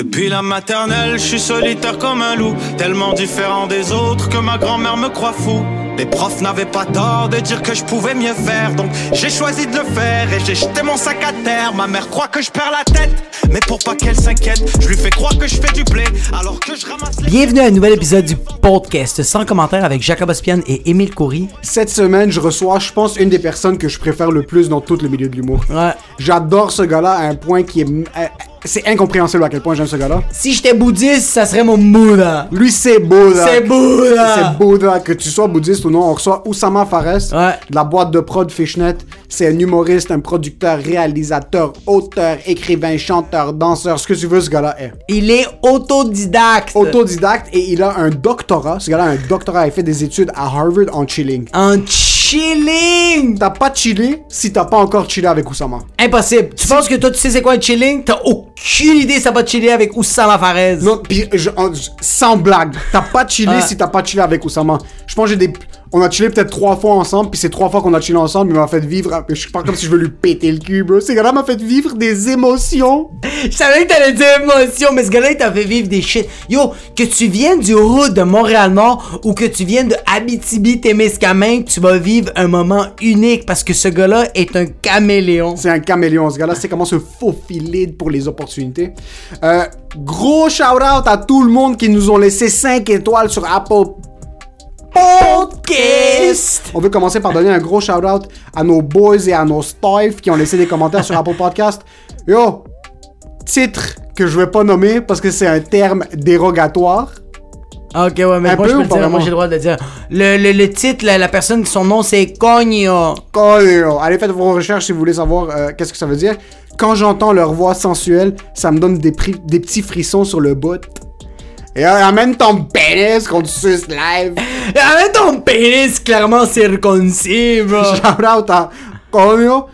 Depuis la maternelle, je suis solitaire comme un loup, tellement différent des autres que ma grand-mère me croit fou. Les profs n'avaient pas tort de dire que je pouvais mieux faire, donc j'ai choisi de le faire et j'ai jeté mon sac à terre. Ma mère croit que je perds la tête, mais pour pas qu'elle s'inquiète, je lui fais croire que je fais du blé alors que je ramasse les... Bienvenue à un nouvel épisode du podcast sans commentaire avec Jacob Ospian et Émile Coury. Cette semaine, je reçois, je pense, une des personnes que je préfère le plus dans tout le milieu de l'humour. Ouais. J'adore ce gars-là à un point qui est. C'est incompréhensible à quel point j'aime ce gars-là. Si j'étais bouddhiste, ça serait mon Bouddha. Lui, c'est Bouddha. C'est Bouddha. C'est Bouddha. Que tu sois bouddhiste ou non, on reçoit Oussama Fares Ouais. de la boîte de prod Fishnet. C'est un humoriste, un producteur, réalisateur, auteur, écrivain, chanteur, danseur, ce que tu veux, ce gars-là est. Il est autodidacte. Autodidacte et il a un doctorat. Ce gars-là a un doctorat. Il fait des études à Harvard en chilling. En chilling. T'as pas chillé si t'as pas encore chillé avec Oussama. Impossible. Tu penses que toi, tu sais c'est quoi un chilling? T'as aucune idée ça va chiller avec Oussama Fares. Non, pis je- sans blague, t'as pas chillé si t'as pas chillé avec Oussama. Je pense que j'ai des. On a chillé peut-être trois fois ensemble, puis ces trois fois qu'on a chillé ensemble, il m'a fait vivre. Je suis pas comme si je veux lui péter le cul, bro. Ce gars-là m'a fait vivre des émotions. Je savais que t'allais dire émotion, mais ce gars-là, il t'a fait vivre des shit. Yo, que tu viennes du hood de Montréal-Nord ou que tu viennes de Abitibi-Témiscamingue, tu vas vivre un moment unique parce que ce gars-là est un caméléon. C'est un caméléon, ce gars-là, c'est comment se faufiler pour les opportunités. Euh, gros shout-out à tout le monde qui nous ont laissé 5 étoiles sur Apple Podcast! On veut commencer par donner un gros shout-out à nos boys et à nos staff qui ont laissé des commentaires sur Apple Podcast. Yo, titre que je vais pas nommer parce que c'est un terme dérogatoire. Ok, ouais, mais Un moi, peu je peux ou le dire. Moi, j'ai le droit de le dire. Le, le, le titre, la, la personne, son nom, c'est Cogno. Coño. Allez, faites vos recherches si vous voulez savoir euh, qu'est-ce que ça veut dire. Quand j'entends leur voix sensuelle, ça me donne des, des petits frissons sur le bout. Et amène ton pénis qu'on te suce live. Avec ton pénis clairement circoncis, bro. Shout out à Coño.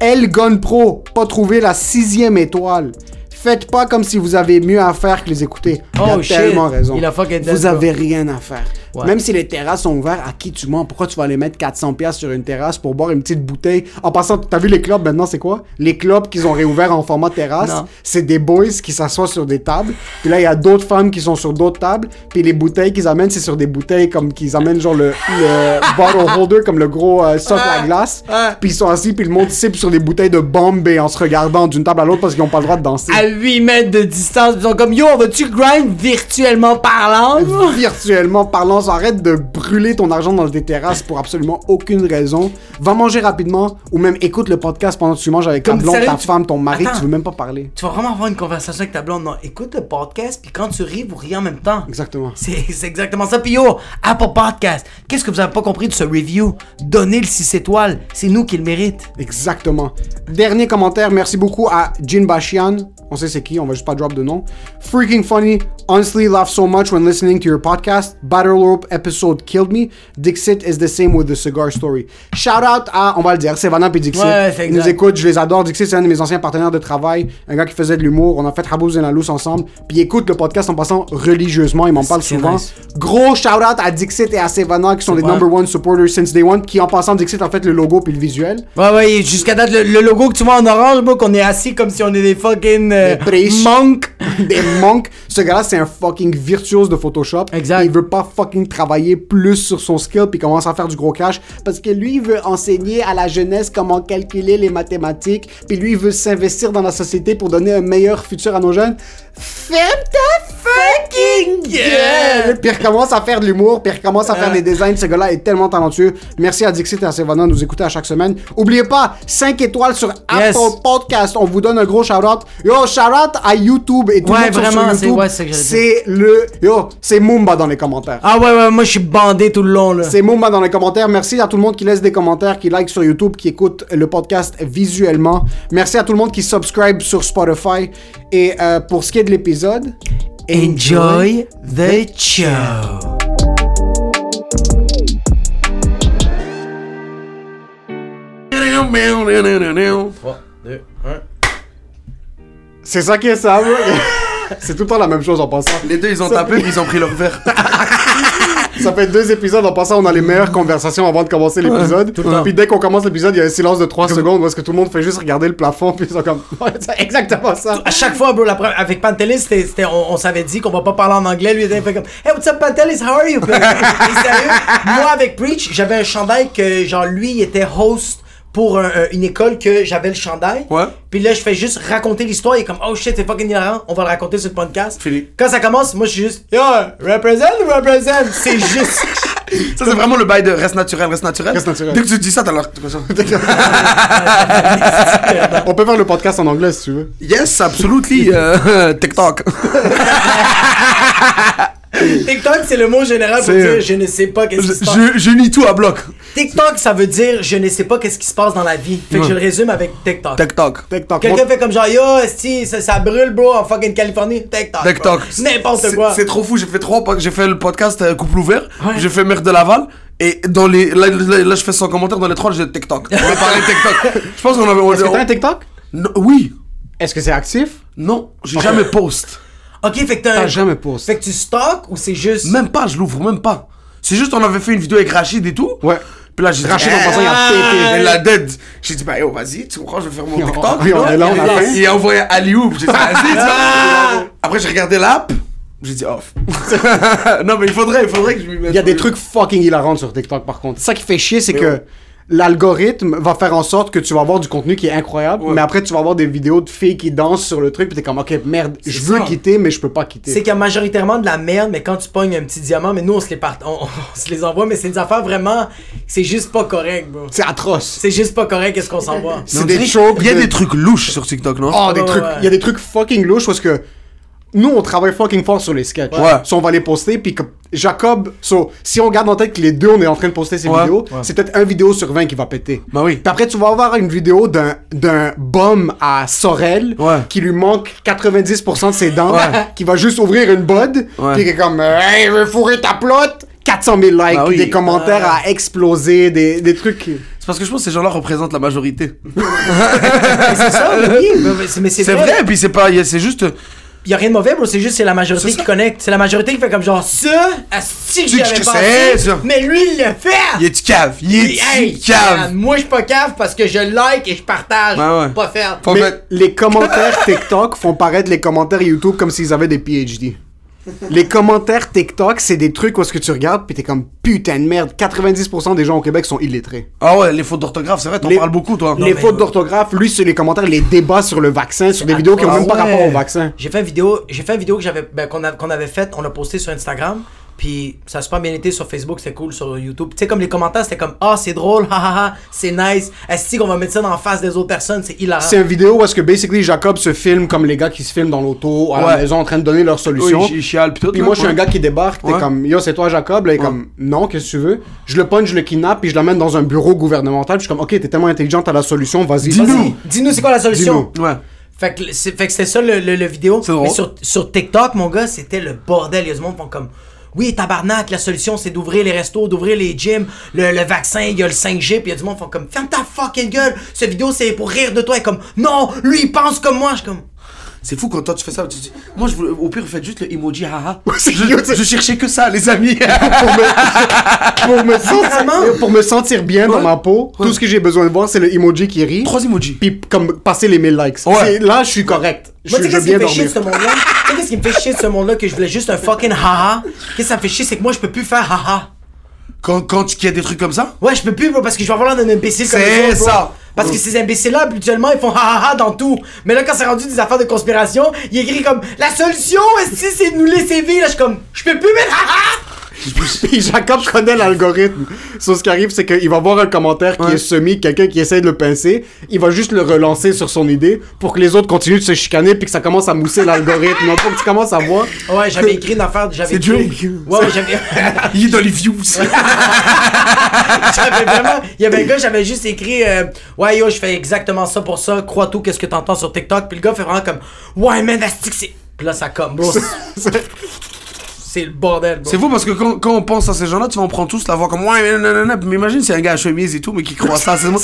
El Gun Pro, pas trouvé la sixième étoile. Faites pas comme si vous avez mieux à faire que les écouter. Il Oh, a shit. tellement raison. Il a fucking vous avez rien à faire. Ouais. Même si les terrasses sont ouvertes, à qui tu mens? Pourquoi tu vas aller mettre 400$ piastres sur une terrasse pour boire une petite bouteille? En passant, t'as vu les clubs maintenant, c'est quoi? Les clubs qu'ils ont réouvert en format terrasse, c'est des boys qui s'assoient sur des tables. Puis là, il y a d'autres femmes qui sont sur d'autres tables. Puis les bouteilles qu'ils amènent, c'est sur des bouteilles comme qu'ils amènent genre le, le bottle holder, comme le gros euh, socle à glace. Puis ils sont assis, puis le monde cible sur des bouteilles de Bombay en se regardant d'une table à l'autre parce qu'ils n'ont pas le droit de danser. À 8 mètres de distance, ils sont comme Yo, on va-tu grind virtuellement parlant? Virtuellement parlant, arrête de brûler ton argent dans tes terrasses pour absolument aucune raison. Va manger rapidement ou même écoute le podcast pendant que tu manges avec ta blonde, sérieux, ta tu- femme, ton mari, Attends. tu veux même pas parler. Tu vas vraiment avoir une conversation avec ta blonde. Non, écoute le podcast, puis quand tu ris, vous riez en même temps. Exactement. C'est c'est exactement ça. Puis yo, Apple Podcast, qu'est-ce que vous avez pas compris de ce review? Donnez le 6 étoiles, c'est nous qui le mérite. Exactement. Dernier commentaire, merci beaucoup à Jin Bashian. On sait c'est qui, on va juste pas drop de nom. Freaking funny. Honestly, laugh so much when listening to your podcast. Battle Rope episode killed me. Dixit is the same with the cigar story. Shout out à, on va le dire, Savannah puis Dixit. Ouais, c'est Ils nous écoutent, je les adore. Dixit, c'est un de mes anciens partenaires de travail. Un gars qui faisait de l'humour. On a fait Habouz et la Loose ensemble. Puis écoute le podcast en passant religieusement. Il m'en parle C'est souvent. nice. Gros shout out à Dixit et à Savannah qui sont les number one supporters since day one. Qui en passant, Dixit a fait le logo puis le visuel. Ouais, ouais, et jusqu'à date, le, le logo que tu vois en orange, moi, qu'on est assis comme si on est des fucking euh, Des monks. des monks. Ce gars-là, c'est un fucking virtuose de Photoshop. Exact. Il veut pas fucking travailler plus sur son skill puis commence à faire du gros cash parce que lui, veut enseigner à la jeunesse comment calculer les mathématiques. Puis lui, veut s'investir dans la société pour donner un meilleur futur à nos jeunes. Ferme ta fucking gueule! Puis recommence à faire de l'humour, puis recommence à faire des designs. Ce gars-là est tellement talentueux. Merci à Dixit et à Savannah de nous écouter à chaque semaine. Oubliez pas, 5 étoiles sur Yes. Apple Podcast. On vous donne un gros shout-out. Yo, shout-out à YouTube et tout Ouais, le monde vraiment, sur c'est- YouTube. ouais, c'est le... Yo, c'est Mumba dans les commentaires. Ah ouais, ouais, moi, je suis bandé tout le long, là. C'est Mumba dans les commentaires. Merci à tout le monde qui laisse des commentaires, qui like sur YouTube, qui écoute le podcast visuellement. Merci à tout le monde qui subscribe sur Spotify. Et euh, pour ce qui est de l'épisode, Enjoy the show. c'est ça qui est ça. C'est tout le temps la même chose en passant. Les deux, ils ont tapé, ils ont pris leur verre. Ça fait deux épisodes, en passant, on a les meilleures conversations avant de commencer l'épisode. temps. Puis dès qu'on commence l'épisode, il y a un silence de 3 secondes parce que tout le monde fait juste regarder le plafond, puis ils sont comme. Ouais, c'est exactement ça. À chaque fois, bro, la première- avec Pantelis, c'était, c'était- on, on s'avait dit qu'on va pas parler en anglais. Lui, il était comme Hey, what's up, Pantelis? How are you? Sérieux, moi, avec Preach, j'avais un chandail que, genre, lui, il était host pour un- un- une école que j'avais le chandail. Ouais. Puis là, je fais juste raconter l'histoire. Il est comme, oh shit, c'est fucking hilarant. On va le raconter sur le podcast. Fini. Quand ça commence, moi, je suis juste, yo, represent ou represent? C'est juste. Ça, c'est vraiment le bail de reste naturel, reste naturel. Reste naturel. Dès que tu dis ça, t'as l'air. On peut faire le podcast en anglais si tu veux. Yes, absolutely. euh, TikTok. TikTok, c'est le mot général pour dire je ne sais pas qu'est-ce Je, qui se passe. je, je nie tout à bloc. TikTok, ça veut dire je ne sais pas qu'est-ce qui se passe dans la vie. Fait que je le résume avec TikTok. TikTok. TikTok. Quelqu'un fait comme genre, yo, esti, ça, ça brûle, bro, en fucking Californie. TikTok. TikTok. N'importe quoi. C'est trop fou. J'ai fait trois. J'ai fait le podcast euh, Couple ouvert. Ouais. J'ai fait Mère de Laval. Et dans les. Là, là, là, je fais son commentaire dans les trois, j'ai TikTok. On va parler TikTok. Je pense qu'on avait. Est-ce que t'as un TikTok? Non, oui. Est-ce que c'est actif? Non, j'ai jamais post. Ok, fait que t'as jamais posté. Fait que tu stockes ou c'est juste. Même pas, je l'ouvre même pas. C'est juste, on avait fait une vidéo avec Rachid et tout. Ouais. Puis là, j'ai dit. Rachid, en passant, il a ah, pété. Il a dead. J'ai dit, bah yo, vas-y, tu comprends, je vais faire mon TikTok. oui, on est là, on a. Et il a envoyé Aliou. J'ai dit, vas-y, tu Ah. vois. Après, j'ai regardé l'app. J'ai dit off. non, mais il faudrait, il faudrait que je m'y mette. Il y a des trucs fucking hilarants sur TikTok par contre. Ça qui fait chier, c'est que l'algorithme va faire en sorte que tu vas avoir du contenu qui est incroyable, Ouais. mais après tu vas avoir des vidéos de filles qui dansent sur le truc, puis t'es comme ok merde, je veux ça. quitter, mais je peux pas C'est quitter. qu'il y a majoritairement de la merde, mais quand tu pognes un petit diamant, mais nous on se les, part... on, on se les envoie, mais c'est des affaires vraiment. C'est juste pas correct, bro. C'est atroce. C'est juste pas correct, qu'est-ce qu'on s'envoie. C'est des shows. Il y a de- des trucs louches sur TikTok, non? Oh, des Ouais, trucs. ouais. Il y a des trucs fucking louches parce que nous, on travaille fucking fort sur les sketchs. Ouais. So, on va les poster, puis comme Jacob, so, si on garde en tête que les deux, on est en train de poster ces Ouais. vidéos, c'est peut-être un vidéo sur 20 qui va péter. Bah oui. Puis après, tu vas avoir une vidéo d'un, d'un bum à Sorel Ouais. qui lui manque 90% de ses dents, Ouais. qui va juste ouvrir une bod, Ouais. puis qui est comme Hey, je veux fourrer ta plotte 400 000 likes, Bah oui. des commentaires à exploser, des, des trucs. C'est parce que je pense que ces gens-là représentent la majorité. Mais c'est ça, mais oui, mais c'est- mais c'est C'est vrai. vrai, et puis c'est pas. C'est juste. Y a rien de mauvais, bro, c'est juste c'est la majorité qui connecte. C'est la majorité qui fait comme genre ça, asti que Tu- j'y avais je pensé, sais, ça. mais lui il le fait. Il est cave. Il est hey, cave. man, moi je suis pas cave parce que je like et je partage. Ouais, ouais. Pas faire. Mais les commentaires TikTok font paraître les commentaires YouTube comme s'ils avaient des PhD. Les commentaires TikTok, c'est des trucs où est-ce que tu regardes puis t'es comme putain de merde. 90% des gens au Québec sont illettrés. Ah ouais, les fautes d'orthographe, c'est vrai, t'en Les- parles beaucoup, toi. les mais- fautes d'orthographe, lui, c'est les commentaires, les débats sur le vaccin, sur des vidéos qui ont Ah même pas rapport au vaccin. J'ai fait une vidéo, j'ai fait une vidéo que j'avais ben, qu'on a- qu'on avait faite, on l'a posté sur Instagram, puis ça a super bien été sur Facebook, c'était cool sur YouTube. Tu sais comme les commentaires, c'était comme "Ah, c'est drôle, hahaha, c'est nice. Est-ce qu'on va mettre ça dans la face des autres personnes, c'est hilarant." C'est une vidéo où est-ce que basically Jacob se filme comme les gars qui se filment dans l'auto à la Ouais. maison en train de donner leur solution. Oui, chiale, pis tout. Puis moi, je suis ouais. un gars qui débarque, t'es Ouais. comme, yo, c'est toi, Jacob? Là, il est comme, non, qu'est-ce que tu veux? Je le punch, je le kidnappe, puis je l'amène dans un bureau gouvernemental, puis je suis comme, ok, t'es tellement intelligent, t'as la solution, vas-y. Dis-nous. vas-y. Dis-nous c'est quoi la solution? Dis-nous. Ouais. Fait que c'est- fait que c'était ça le, le, le vidéo. C'est drôle. Mais sur, sur TikTok, mon gars, c'était le bordel. Il y a du monde qui font comme Oui, tabarnak, la solution c'est d'ouvrir les restos, d'ouvrir les gyms, le, vaccin, il y a le 5G, puis il y a du monde qui font comme Ferme ta fucking gueule, cette vidéo c'est pour rire de toi. Et comme Non, lui il pense comme moi. Je suis comme C'est fou quand toi tu fais ça. Tu moi, je voulais- au pire, faites juste le emoji haha. c'est je, ça. cherchais que ça, les amis. Pour me, sentir, Littéralement. pour me sentir bien dans ma peau, Ouais. tout ce que j'ai besoin de voir, c'est le emoji qui rit. Trois emojis. Puis comme passer les 1000 likes. Ouais. C'est- Là, je suis correct. Je, Moi, je qu'est-ce qui me fait chier de ce monde-là? Qu'est-ce qui me fait chier de ce monde-là que je voulais juste un fucking haha? Qu'est-ce que ça me fait chier, c'est que moi je peux plus faire haha. Quand, quand tu- qu'il y a des trucs comme ça? Ouais, je peux plus, bro, parce que je vais avoir l'air d'un imbécile comme C'est autres, bro. ça. Parce que ces imbéciles-là, habituellement, ils font ha ha ha dans tout. Mais là, quand c'est rendu des affaires de conspiration, il écrit comme La solution, est-ce que c'est de nous laisser vivre? Là, je suis comme Je peux plus mettre ha ha Puis Jacob connaît l'algorithme. So, ce qui arrive, c'est qu'il va voir un commentaire qui Ouais. est semi, quelqu'un qui essaie de le pincer. Il va juste le relancer sur son idée pour que les autres continuent de se chicaner puis que ça commence à mousser l'algorithme. Donc, que tu commences à voir. Ouais, j'avais écrit une affaire. J'avais C'est Drake. Ouais, ouais, j'avais. Il est dans les views. j'avais vraiment. Il y avait un gars, j'avais juste écrit euh, Ouais, yo, je fais exactement ça pour ça. Crois tout, qu'est-ce que t'entends sur TikTok? Puis le gars fait vraiment comme Ouais, man, c'est. Puis là, ça comme, bro. C'est le bordel, bro. C'est fou parce que quand, quand on pense à ces gens-là, tu vas en prendre tous la voix comme ouais, mais nanana. Mais imagine c'est un gars à chemise et tout, mais qui croit ça. C'est moi.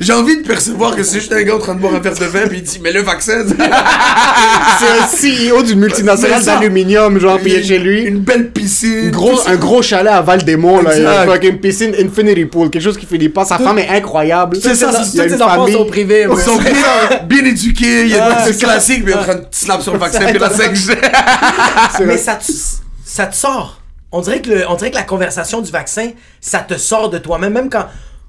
J'ai envie de percevoir que c'est juste un gars en train de boire un verre de vin, puis il dit mais le vaccin. C'est un CEO d'une multinationale d'aluminium, genre, est chez lui. Une belle piscine. Gros, un gros chalet à là. Il y a Exact. fucking piscine Infinity Pool, quelque chose qui finit pas. Sa femme est incroyable. C'est ça, Tous c'est- il y a tes une enfants sont privés. Ils sont bien, éduqués, il y a des trucs classiques, mais en train de snap sur le vaccin, puis la 5G. C'est Mais ça ça te sort. On dirait, que le, on dirait que la conversation du vaccin, ça te sort de toi-même. Même quand.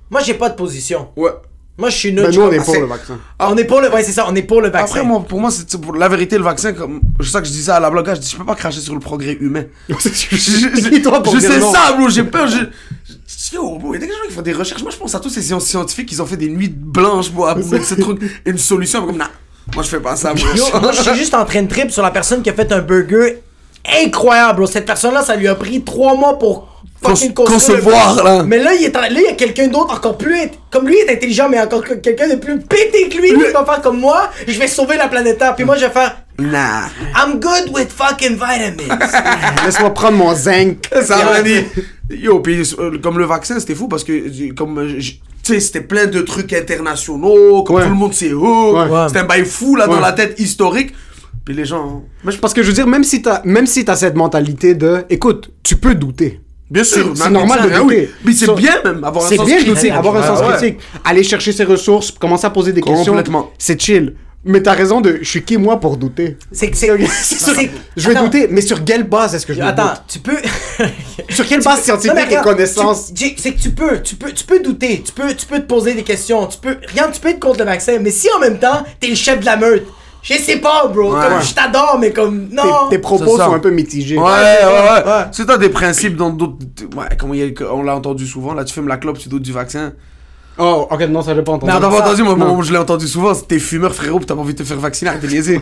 Moi, j'ai pas de position. Ouais. Moi, je suis neutre. Ben, je nous, on est pour le vaccin. On est pour le. Ouais, c'est ça, on est pour le vaccin. Après, moi, pour moi, c'est pour la vérité, le vaccin, comme. C'est ça que je disais à la blague, je dis, je peux pas cracher sur le progrès humain. Je, je- toi, pour je sais non? ça, bro, j'ai peur. Je, je- yo, bro, il y a des gens qui font des recherches. Moi, je pense à tous ces scientifiques qui ont fait des nuits blanches, bro, à ce truc, une solution. Comme, nah, moi, je fais pas ça, bro. Yo, moi, je suis juste en train de trip sur la personne qui a fait un burger incroyable, bro. Cette personne-là, ça lui a pris trois mois pour fucking le concevoir, là. Mais là, il est en- là, il y a quelqu'un d'autre encore plus. int- Comme lui est intelligent, mais encore que- quelqu'un de plus pété que lui qui va faire comme moi. Je vais sauver la planète Terre. Puis moi, je vais faire. Nah. I'm good with fucking vitamins. Laisse-moi prendre mon zinc. Ça m'a dit. Yo, puis euh, comme le vaccin, c'était fou parce que, euh, comme, euh, tu sais, c'était plein de trucs internationaux, comme Ouais. tout le monde sait, oh, Ouais. c'était un bail fou là dans la tête historique. Puis les gens. hein. Mais je- Parce que je veux dire, même si t'as, même si t'as cette mentalité de, écoute, tu peux douter. Bien sûr, c'est normal de ah oui. douter. Puis c'est bien même, avoir un C'est sens bien de critique. douter, avoir un sens ouais. critique. Aller chercher ses ressources, commencer à poser des questions. Complètement. C'est chill. Mais t'as raison de, je suis qui moi pour douter? C'est que c'est. c'est- Je vais douter, mais sur quelle base est-ce que je Attends, doute? tu peux. Sur quelle base scientifique mais et connaissance? C'est que tu peux, tu peux, tu peux douter, tu peux, tu peux te poser des questions, tu peux, rien, tu peux être contre le vaccin, mais si en même temps t'es le chef de la meute, je sais pas, bro, Ouais. comme je t'adore, mais comme non. tes propos sont un peu mitigés. Ouais, ouais, ouais. ouais. C'est t'as des principes dans d'autres. Ouais, comme il y a- on l'a entendu souvent, là, tu fumes la clope, tu doutes du vaccin. Oh, ok, non, ça j'ai pas entendu. Mais T'as pas ça- entendu, moi, non. moi, je l'ai entendu souvent, c'est t'es fumeur, frérot, puis t'as pas envie de te faire vacciner, arrête de niaiser.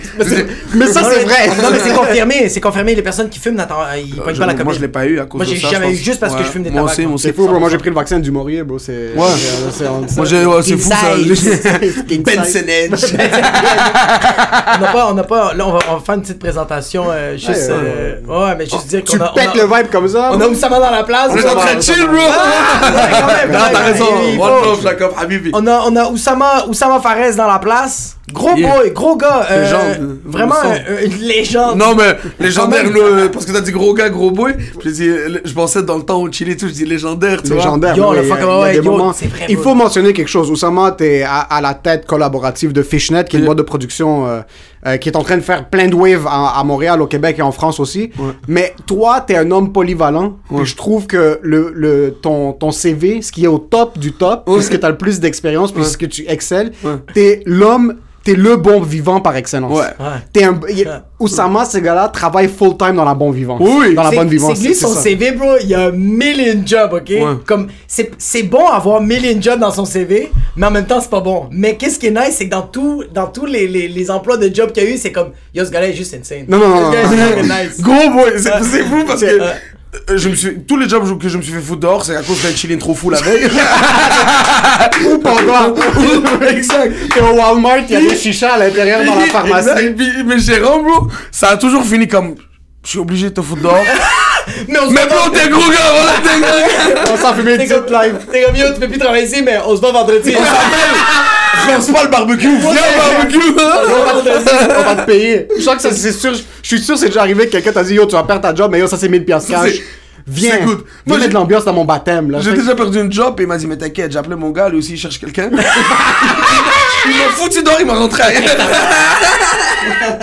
Mais ça, Non, c'est mais- vrai. Non mais c'est confirmé, c'est confirmé, les personnes qui fument, n'attendent- ils pognent Je- pas la moi, COVID. je l'ai pas eu à cause Moi, de j'ai ça. jamais je eu pense. juste parce que Ouais. je fume des Moi tabacs, aussi, moi. moi. C'est fou, bro. Moi, j'ai pris le vaccin du Maurier, bro. C'est. Ouais. c'est- Moi, j'ai, ouais, c'est fou ça. Benson. Edge. On n'a pas, on n'a pas, là on va, faire une petite présentation, euh, juste, Ouais, euh, mais juste dire Tu qu'on a, pètes le vibe comme ça? on a Oussama dans la place. On est en train de chill, bro. Ah, ouais, quand même, Non, t'as raison. Jacob, Habibi. On a, on a Oussama, Oussama Fares dans la place. Gros Yeah. boy, gros gars. euh, Légende. Vraiment une légende. Non, mais légendaire, le- parce que t'as dit gros gars, gros boy. Je dis, je pensais dans le temps où Chili et tout, je dis légendaire, tu vois. Légendaire. Yo, oui, le il fuck, ouais, yo, moments- vrai, faut mentionner quelque chose. Oussama, t'es à, à la tête collaborative de Fishnet, qui est une boîte de production euh, euh, qui est en train de faire plein de waves à, à Montréal, au Québec et en France aussi. Mais toi, t'es un homme polyvalent. Ouais. Et je trouve que le, le, ton, ton CV, ce qui est au top du top, Ouais. puisque t'as le plus d'expérience, puisque tu excelles, Ouais. t'es l'homme, t'es le bon vivant par excellence. Ouais. Ouais. T'es un, y- Oussama, ce gars-là, travaille full-time dans la bonne vivance. Oui. Dans la bonne vivance. C'est lui, son ça. CV, bro, il y a un million jobs, ok? Ouais. Comme, c'est c'est bon avoir million jobs dans son CV, mais en même temps, c'est pas bon. Mais qu'est-ce qui est nice, c'est que dans, tout, dans tous les, les, les emplois de job qu'il y a eu, c'est comme, yo, ce gars-là est juste insane. Non, non, non, nice. Gros boy, c'est c'est fou parce que. Euh, Je me suis, tous les jobs que je me suis fait foutre dehors, c'est à cause d'un chilling trop fou la veille. Ou pendant. exact. T'es au Walmart, il y a des chichas à l'intérieur dans la pharmacie. Exact. Mes gérants, bro, ça a toujours fini comme. Je suis obligé de te foutre dehors. Mais on se mais voit bro, t'es gros gars, voilà, t'es gros gars. On s'en fume une T'es petite comme, live. t'es comme, yo, tu peux plus travailler ici, mais on se voit vendredi. Je lance pas le barbecue, viens au barbecue. On va te- on va te payer. Je sens que ça, c'est sûr. Je suis sûr, c'est déjà arrivé que quelqu'un t'a dit Yo, tu vas perdre ta job, mais yo, ça c'est 1000 piastres Ça, cash. Viens. c'est good. Viens Moi, mettre j'ai- de l'ambiance dans mon baptême. là. J'ai déjà perdu une job et il m'a dit mais t'inquiète, j'ai appelé mon gars, lui aussi il cherche quelqu'un. il m'a foutu dehors, il m'a rentré.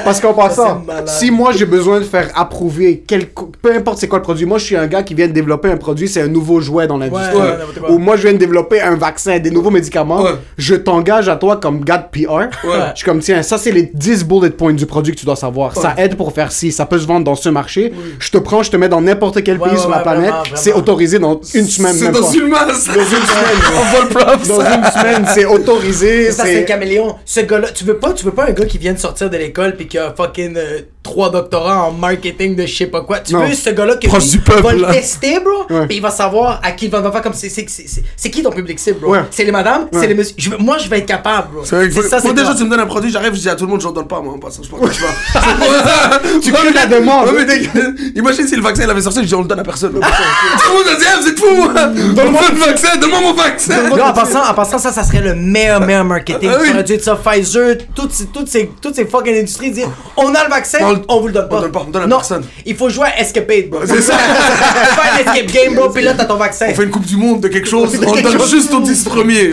Parce qu'en passant, si moi j'ai besoin de faire approuver, quel, peu importe c'est quoi le produit, moi je suis un gars qui vient de développer un produit, c'est un nouveau jouet dans l'industrie. Ouais. Ou moi je viens de développer un vaccin, des nouveaux médicaments, Ouais. je t'engage à toi comme gars de PR. Ouais. Je suis comme tiens, ça c'est les 10 bullet points du produit que tu dois savoir. Ça aide pour faire ci, ça peut se vendre dans ce marché. Je te prends, je te mets dans n'importe quel Ouais, pays ouais, sur la planète. C'est autorisé dans une semaine C'est même dans pas. une masse. Dans une semaine. On. Dans une semaine, c'est autorisé. Ça, c'est caméléon. Ce gars-là, tu veux pas, tu veux pas un gars qui vient de sortir de l'école pis qui a fucking euh, trois doctorats en marketing de je sais pas quoi. Tu Non. veux ce gars-là peuple, va le tester, bro, Ouais. puis il va savoir à qui il va, va faire comme c'est c'est qui ton public cible, bro? Ouais. C'est les madames, c'est les messieurs. Je veux- moi, je vais être capable, bro. C'est ça, moi, déjà, tu me donnes un produit, j'arrive, je dis à tout le monde, je donne pas, moi, en passant, je pense pas. Tu crées la demande. Imagine si le vaccin il avait sorti, je dis on le donne à personne. Tout le monde a dit, ah, vous êtes fous, moi. Donne-moi le vaccin, donne-moi mon vaccin. Yo, en passant, en passant, ça, ça serait le meilleur, meilleur marketing. Ah. Ça aurait dû être ça, Pfizer, toutes, ces- toutes, ces, toutes ces fucking industries dire on a le vaccin, On vous le donne pas. on donne pas, on donne à non, personne. il faut jouer à Escapade, bro. C'est ça. Fais un escape game, bro, puis là, t'as ton vaccin. On fait une coupe du monde de quelque chose, on donne juste aux 10 premiers.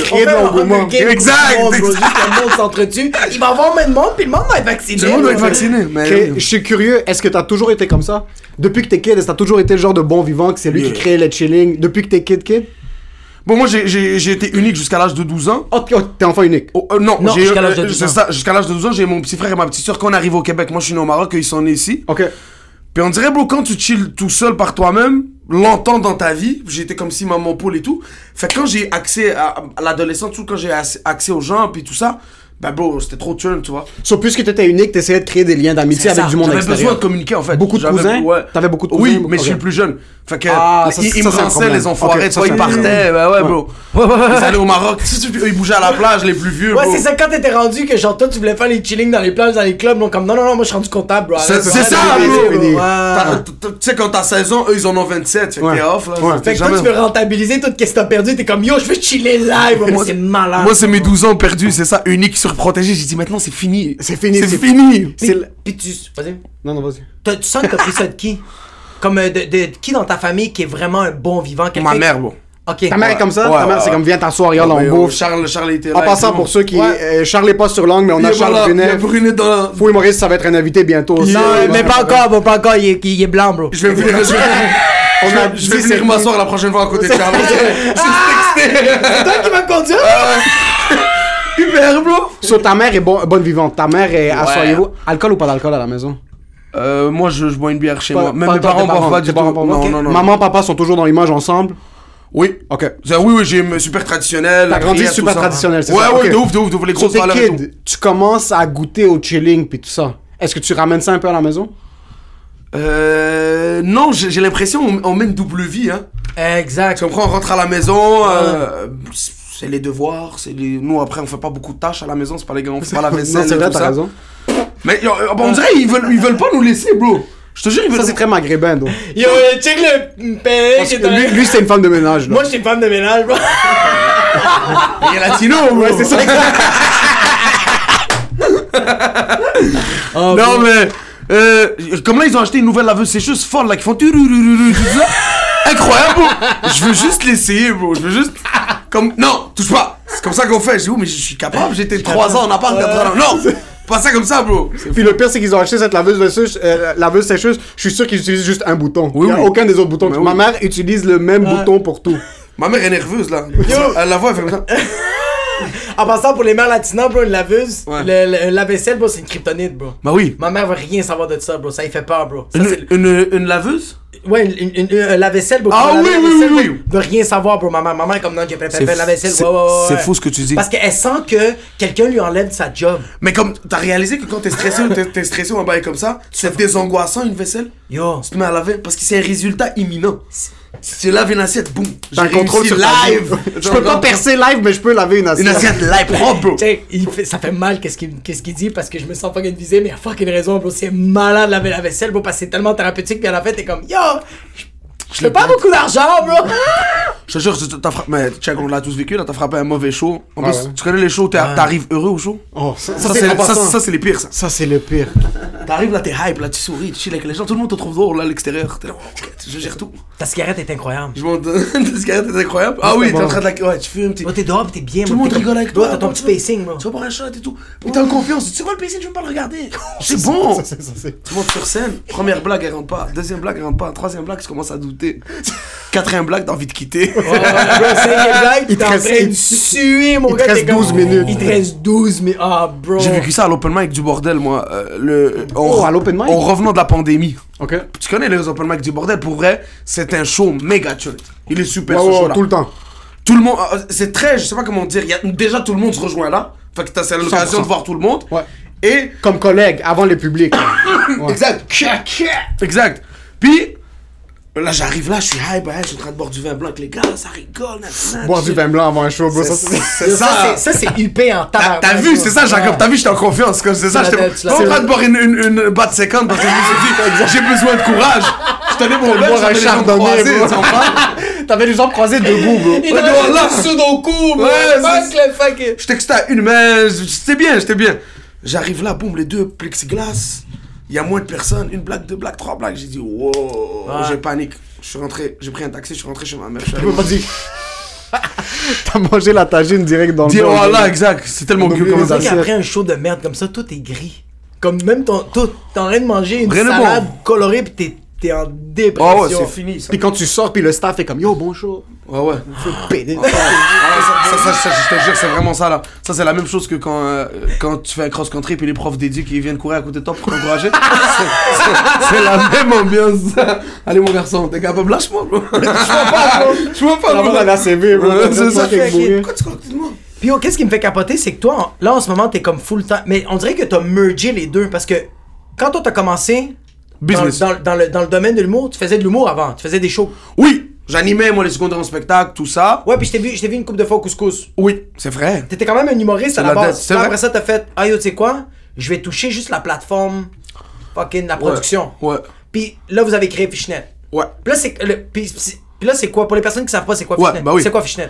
Exact, le monde, s'entretue. Il va y avoir moins de monde, puis le monde va être vacciné. Tout le monde doit être vacciné. Mais je suis curieux, est-ce que t'as toujours été comme ça? Depuis que t'es kid, est-ce que t'as toujours été le genre de bon vivant, que c'est lui Yeah. qui crée les chilling Depuis que t'es kid, kid? Bon, moi j'ai- été unique jusqu'à l'âge de 12 ans. Oh, oh, t'es enfant unique. Oh, euh, non, Non, j'ai- jusqu'à l'âge de euh, 12 c'est ans. ça, jusqu'à l'âge de 12 ans, j'ai mon petit frère et ma petite soeur quand on arrive au Québec. Moi, je suis né au Maroc, ils sont nés ici. Ok. Puis on dirait, bro, quand tu chill tout seul par toi-même, longtemps dans ta vie, j'étais comme si maman poule et tout. Fait que quand j'ai accès à, à l'adolescence, tout quand j'ai ac- accès aux gens, puis tout ça, bah, bro, c'était trop turn, tu vois. Sauf puisque t'étais unique, t'essayais de créer des liens d'amitié avec ça, du monde J'avais besoin extérieur. de communiquer, en fait. Beaucoup de cousins? Ouais. T'avais beaucoup de Oui, cousins mais je suis le plus jeune. Fait que, Ah, ça, ils, ça, me problème. les enfoirés. Ok, tu vois, ça, ils partaient, bah ouais, bro. Ils allaient au Maroc, ils bougeaient à la plage, les plus vieux, Ouais, c'est ça, quand t'étais rendu que genre toi tu voulais faire les chillings dans les plages, dans les clubs, donc comme non, non, non, moi je suis rendu comptable, bro. C'est ça, bro. Tu sais, quand t'as 16 ans, eux, ils en ont 27. Fait que t'es off, là. Fait que toi, tu veux rentabiliser tout ce que t'as perdu, t'es comme yo, je veux chiller live, moi c'est malade. Moi, c'est mes 12 ans perdus, c'est ça, unique, surprotégé. J'ai dit, maintenant, c'est fini. C'est fini, C'est c'est- fini. Puis, c'est le- puis tu. Vas-y. Non, non, vas-y. T'as- Tu sens que t'as pris ça de qui? Comme euh, de, de qui dans ta famille qui est vraiment un bon vivant? Ma mère, bon. Ok. Ta mère est comme ça? Ouais, Ta mère, ouais, c'est ouais. comme viens t'asseoir, regarde, Ouais, on ouais, bouffe. Charles, Charles était là. En passant, pour ceux qui. Ouais. euh, Charles est pas sur langue, mais on Il a Charles voilà, il y a Brunet. Brunet dans la- Fou humoriste, ça va être un invité bientôt. aussi. Non, Euh, mais pas encore, bro, pas encore, il est, il est blanc, bro. Je vais venir, je vais, On je a je vais venir m'asseoir la prochaine fois à côté de Charles. C'est toi qui vas conduire Super, bro. So, ta mère est bon- bonne vivante. Ta mère est. Assoyez-vous. Alcool ou pas d'alcool à la maison? Euh, moi, je, je bois une bière chez Pas- moi. Même pas mes parents boivent pas du tout. parents. Non, Ok. non, non. Maman, papa sont toujours dans l'image ensemble? Oui. Ok. C'est- Oui, oui, j'ai une super traditionnel. T'as grandi prière, super traditionnel, c'est ouais, ça? Ouais, Ok. de ouf, de ouf, de ouf. Les Sur grosses valeurs kids, tu commences à goûter au chilling puis tout ça. Est-ce que tu ramènes ça un peu à la maison? Euh. Non, j'ai l'impression on, on mène double vie, hein. Exact. Tu comprends, on rentre à la maison, euh, c'est les devoirs, c'est les... Nous, après, on fait pas beaucoup de tâches à la maison, c'est pas les gars, on fait pas la vaisselle Non, c'est et vrai, tout t'as ça. raison. Mais yo, euh, on dirait ils veulent, ils veulent pas nous laisser, bro. Je te jure, ils veulent... Ça, c'est très maghrébin, donc. Yo, euh, check le père Parce que lui, lui, c'est une femme de ménage, là. Moi, je suis femme de ménage, bro. Il est latino, bro. Ouais, c'est ça. Oh, Non, mais... Euh, comme là, ils ont acheté une nouvelle laveuse sécheuse folle, là, qui font... tout ça. Incroyable, bro. Je veux juste l'essayer, bro. Je veux juste... Comme... Non, touche pas. C'est comme ça qu'on fait. Je dis, oh, mais je suis capable. J'étais 3 ans en appart, 4 ans. Non, pas ça comme ça, bro. Puis le pire, c'est qu'ils ont acheté cette laveuse sécheuse, euh, laveuse sécheuse. Je suis sûr qu'ils utilisent juste un bouton. Oui, Il y a oui. aucun des autres boutons. Ma mère utilise le même bouton pour tout. Ma mère est nerveuse, là. Elle la voit, elle fait comme ça. En passant pour les mères latinas, bro, une laveuse, Ouais. le, le- la vaisselle, bro, c'est une kryptonite, bro. Bah oui. Ma mère veut rien savoir de ça, bro. Ça, il fait peur, bro. Ça, c'est- Une, une, une laveuse? Ouais, une, une, une- un lave-vaisselle, bro. Ah oui, la oui, vaisselle, oui, oui. De rien savoir, bro. Ma mère, ma mère est comme non, j'ai préféré faire la vaisselle. c'est- Ouais, ouais, ouais, fou ce que tu dis. Parce qu'elle sent que quelqu'un lui enlève sa job. Mais comme, t'as réalisé que quand t'es stressé ou t'es, t'es stressé ou un bail comme ça, c'est désangoissant une vaisselle? Yo. Tu te mets à laver parce que c'est un résultat imminent. Si tu laves une assiette, boum. T'as un J'ai contrôle sur live. Je peux pas percer live, mais je peux laver une assiette. Une assiette live propre, il fait, ça fait mal qu'est-ce qu'il qu'est-ce qu'il dit parce que je me sens fucking visé, mais il a fucking raison, bro. C'est malade de laver la vaisselle, bro, parce que c'est tellement thérapeutique. Puis à la fin, t'es comme, yo, je- je fais pas beaucoup d'argent, bro. Je te jure, tu- t'as frappé. Mais check, on l'a tous vécu, là, t'as frappé un mauvais show. En Ah plus, ouais. tu connais les shows, t'arrives heureux au show? Oh, ça, Ça, ça, c'est les pires, ça. Ça, c'est le pire. T'arrives là, t'es hype, là, tu souris, tu chill avec les gens, tout le monde te trouve drôle, là, à l'extérieur. T'es là, ok, je gère tout. Ta cigarette est incroyable. Je monte. Ta cigarette est incroyable. Ah oui, t'es en train de la. Ouais, tu fumes, t'es. Bro, t'es dehors, t'es bien, Tout le monde rigole avec toi. T'as ton petit pacing, bro. Tu vas boire un shot et tout. Mais t'es en confiance. Tu vois le pacing, je veux pas le regarder. C'est bon. Ça, ça, c'est- Tu montes sur scène. Première blague, elle rentre pas. Deuxième blague, elle rentre pas. Troisième blague, tu commences à douter. Quatrième blague, t'as envie de quitter. Ouais, ouais, cinquième blague, Il te reste- suer, mon il te gars. reste t'es comme- 12 minutes. Il te reste 12 minutes. Ah, bro. J'ai vécu ça à l'open mic du bordel, moi. Euh, le, Oh, à l'open mic? En revenant de la pandémie. Ok. Tu connais les open mic du bordel, pour vrai, c'est un show méga chill. Il est super Ouais, ce ouais, show-là. tout le temps. Tout le monde, euh, c'est très, je sais pas comment dire, y a, déjà tout le monde se rejoint là. Fait que t'as- c'est l'occasion 100%. de voir tout le monde. Ouais. Et Comme collègue, avant le public. Ouais. Exact. Exact. Puis, là, j'arrive là, je suis hype, hein, je suis en train de boire du vin blanc avec les gars, ça rigole. nanana, Boire du vin blanc avant un show, bro. Ça, C'est ça. Ça, c'est- huppé en T'as vu, c'est ça, Jacob. T'as vu, j'étais en confiance. comme C'est ça, j'étais pas en train de boire une, une, une batte séquente parce que je me suis dit, j'ai besoin de courage. Je tenais mon verre, boire un j'avais les jambes chardonnay, croisées, bro. tu comprends? T'avais les jambes croisées debout, bro. Il Ouais, doit voilà. là. Sudoku, bro. Fuck c'est- le fuck. Je textais à une main, j'étais bien, j'étais bien. J'arrive là, boum, les deux plexiglas. Il y a moins de personnes, une blague, deux blagues, trois blagues. J'ai dit, wow, j'ai panique. Je suis rentré, j'ai pris un taxi, je suis rentré chez ma mère. T'as mangé la tagine direct dans le bol, voilà, exact. C'est tellement oublie comme ça. Qu'après un show de merde comme ça, tout est gris. Comme même ton. tout- T'es en train de manger une Rien de bon. salade colorée pis t'es- t'es en dépression. Oh ouais, c'est fini ça. Puis quand tu sors, puis le staff est comme Yo, bon show. Ouais, ouais. Pédé. Ah, ça, ça, ça, ça, je te jure, c'est vraiment ça là. Ça, c'est la même chose que quand, euh, quand tu fais un cross-country puis les profs d'éduc qui viennent courir à côté de toi pour t'encourager. C'est- la même ambiance. Allez, mon garçon, t'es capable, lâche-moi, bro. Je vois pas, bro. Je vois pas, La bro. la CV, bro. Ouais, c'est ça. Pourquoi tu crois que moi Puis oh, qu'est-ce qui me fait capoter, c'est que toi, là en ce moment, t'es comme full time. Mais on dirait que t'as mergé les deux parce que quand toi t'as commencé Business. dans- dans le, dans le domaine de l'humour, tu faisais de l'humour avant, tu faisais des shows. Oui, j'animais, moi, les secondaires en spectacle, tout ça. Ouais, puis je t'ai vu, je vu une coupe de fois au couscous. Oui, c'est vrai. T'étais quand même un humoriste à la la base. Puis après ça, t'as fait, ah yo, tu sais quoi, je vais toucher juste la plateforme, fucking la production. Ouais. Puis là, vous avez créé Fishnet. Ouais. Puis là, c'est puis, là, c'est quoi? Pour les personnes qui savent pas, c'est quoi Ouais, Fishnet bah oui. C'est quoi Fishnet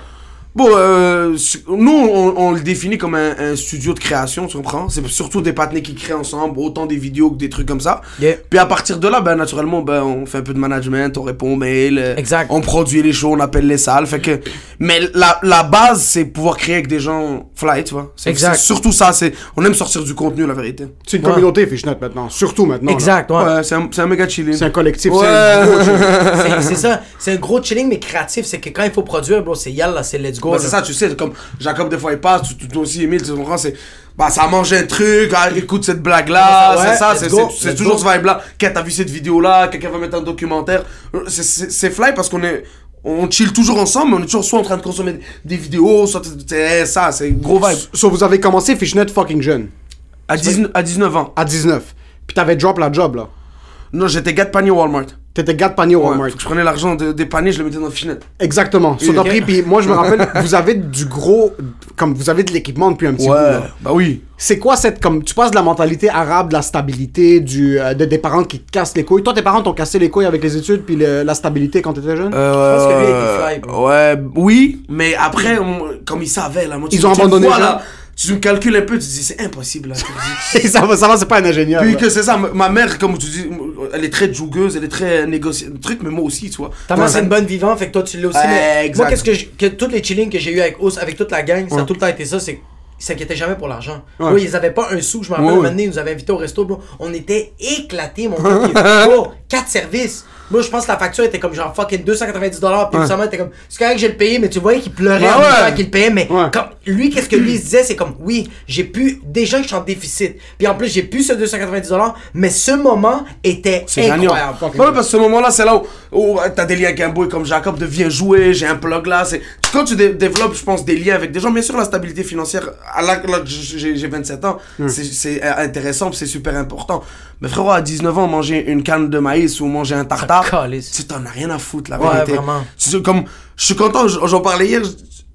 Bon, euh, nous, on, on le définit comme un, un studio de création, tu comprends? C'est surtout des partenaires qui créent ensemble, autant des vidéos que des trucs comme ça. Yeah. Puis à partir de là, ben, naturellement, ben, on fait un peu de management, on répond aux mails, euh, Exact. on produit les shows, on appelle les salles. Fait que, mais la, la base, c'est pouvoir créer avec des gens fly, tu vois? C'est Exact. c'est surtout ça, c'est, on aime sortir du contenu, la vérité. C'est une Ouais. communauté, Fishnet, maintenant. Surtout maintenant. là. Exact, ouais. Ouais, c'est un, c'est un méga chilling. C'est un collectif. Ouais. c'est un gros. C'est- c'est ça, c'est un gros chilling mais créatif. C'est que quand il faut produire, bro, c'est yalla, c'est let's Bah, c'est ça, tu sais, comme Jacob, des fois, il passe, tu, toi aussi, Emile, tu comprends, c'est. Bah, ça mange un truc, ah, écoute cette blague-là, Ouais, c'est ça, c'est c'est- toujours ce vibe-là. Quand t'as vu cette vidéo-là, quelqu'un va mettre un documentaire. C'est- fly parce qu'on est. On chill toujours ensemble, mais on est toujours soit en train de consommer des vidéos, soit. C'est ça, c'est gros vibe. So, vous avez commencé Fishnet fucking jeune. À, 19, à 19 ans. À 19. Puis t'avais drop la job, là. Non, j'étais gars de panier Walmart. T'étais gars de panier au Ouais, Walmart. faut que je prenais l'argent de- des paniers, je le mettais dans le finet. Exactement. So, Ok. pris, puis moi, je me rappelle, vous avez du gros. Comme vous avez de l'équipement depuis un petit bout, là. bah oui. C'est quoi cette. Comme tu passes de la mentalité arabe, de la stabilité, du, euh, de, des parents qui te cassent les couilles? Toi, tes parents t'ont cassé les couilles avec les études, puis le- la stabilité quand t'étais jeune? Euh, pense que lui, il était fly, bro. Ouais, oui, mais après, on- comme ils savaient, là, moi, tu- Ils ont abandonné vois, jeune. là, tu me calcules un peu, tu te dis, c'est impossible, là. tu dis. ça va, ça va, c'est pas un ingénieur. Puis là. que c'est ça, ma- mère, comme tu dis, elle est très jougueuse, elle est très négociée, truc, mais moi aussi, tu vois. Ta mère, c'est une bonne vivante, fait que toi, tu l'as aussi. Ouais, mais exact. moi, qu'est-ce que, je- que tous les chillings que j'ai eu avec Ous, avec toute la gang, ça a tout le temps été ça, c'est ils s'inquiétaient jamais pour l'argent. Ouais. Ils avaient pas un sou. Je me rappelle, Ouais, un ouais. moment donné, ils nous avaient invités au resto, bro. On était éclatés, mon gars. Quatre services. Moi, je pense que la facture était comme genre fucking 290$. Puis Ouais. seulement, était comme, c'est correct que j'ai le payé, mais tu voyais qu'il pleurait en même temps qu'il le payait. Mais comme, lui, qu'est-ce que lui il disait, c'est comme, oui, j'ai pu, déjà que je suis en déficit. Puis en plus, j'ai pu ce 290$, mais ce moment était incroyable. Ouais, parce que ce moment-là, c'est là où, où t'as des liens avec un boy comme Jacob, de viens jouer, j'ai un plug là. C'est... Quand tu dé- développes, je pense, des liens avec des gens, bien sûr, la stabilité financière, à là, j'ai, j'ai 27 ans, c'est, c'est euh, intéressant, c'est super important. Mais frérot, à 19 ans, manger une canne de maïs ou manger un tartare, calisse. tu t'en as rien à foutre, la Ouais, vérité. vraiment. C'est comme, je suis content, j'en parlais hier,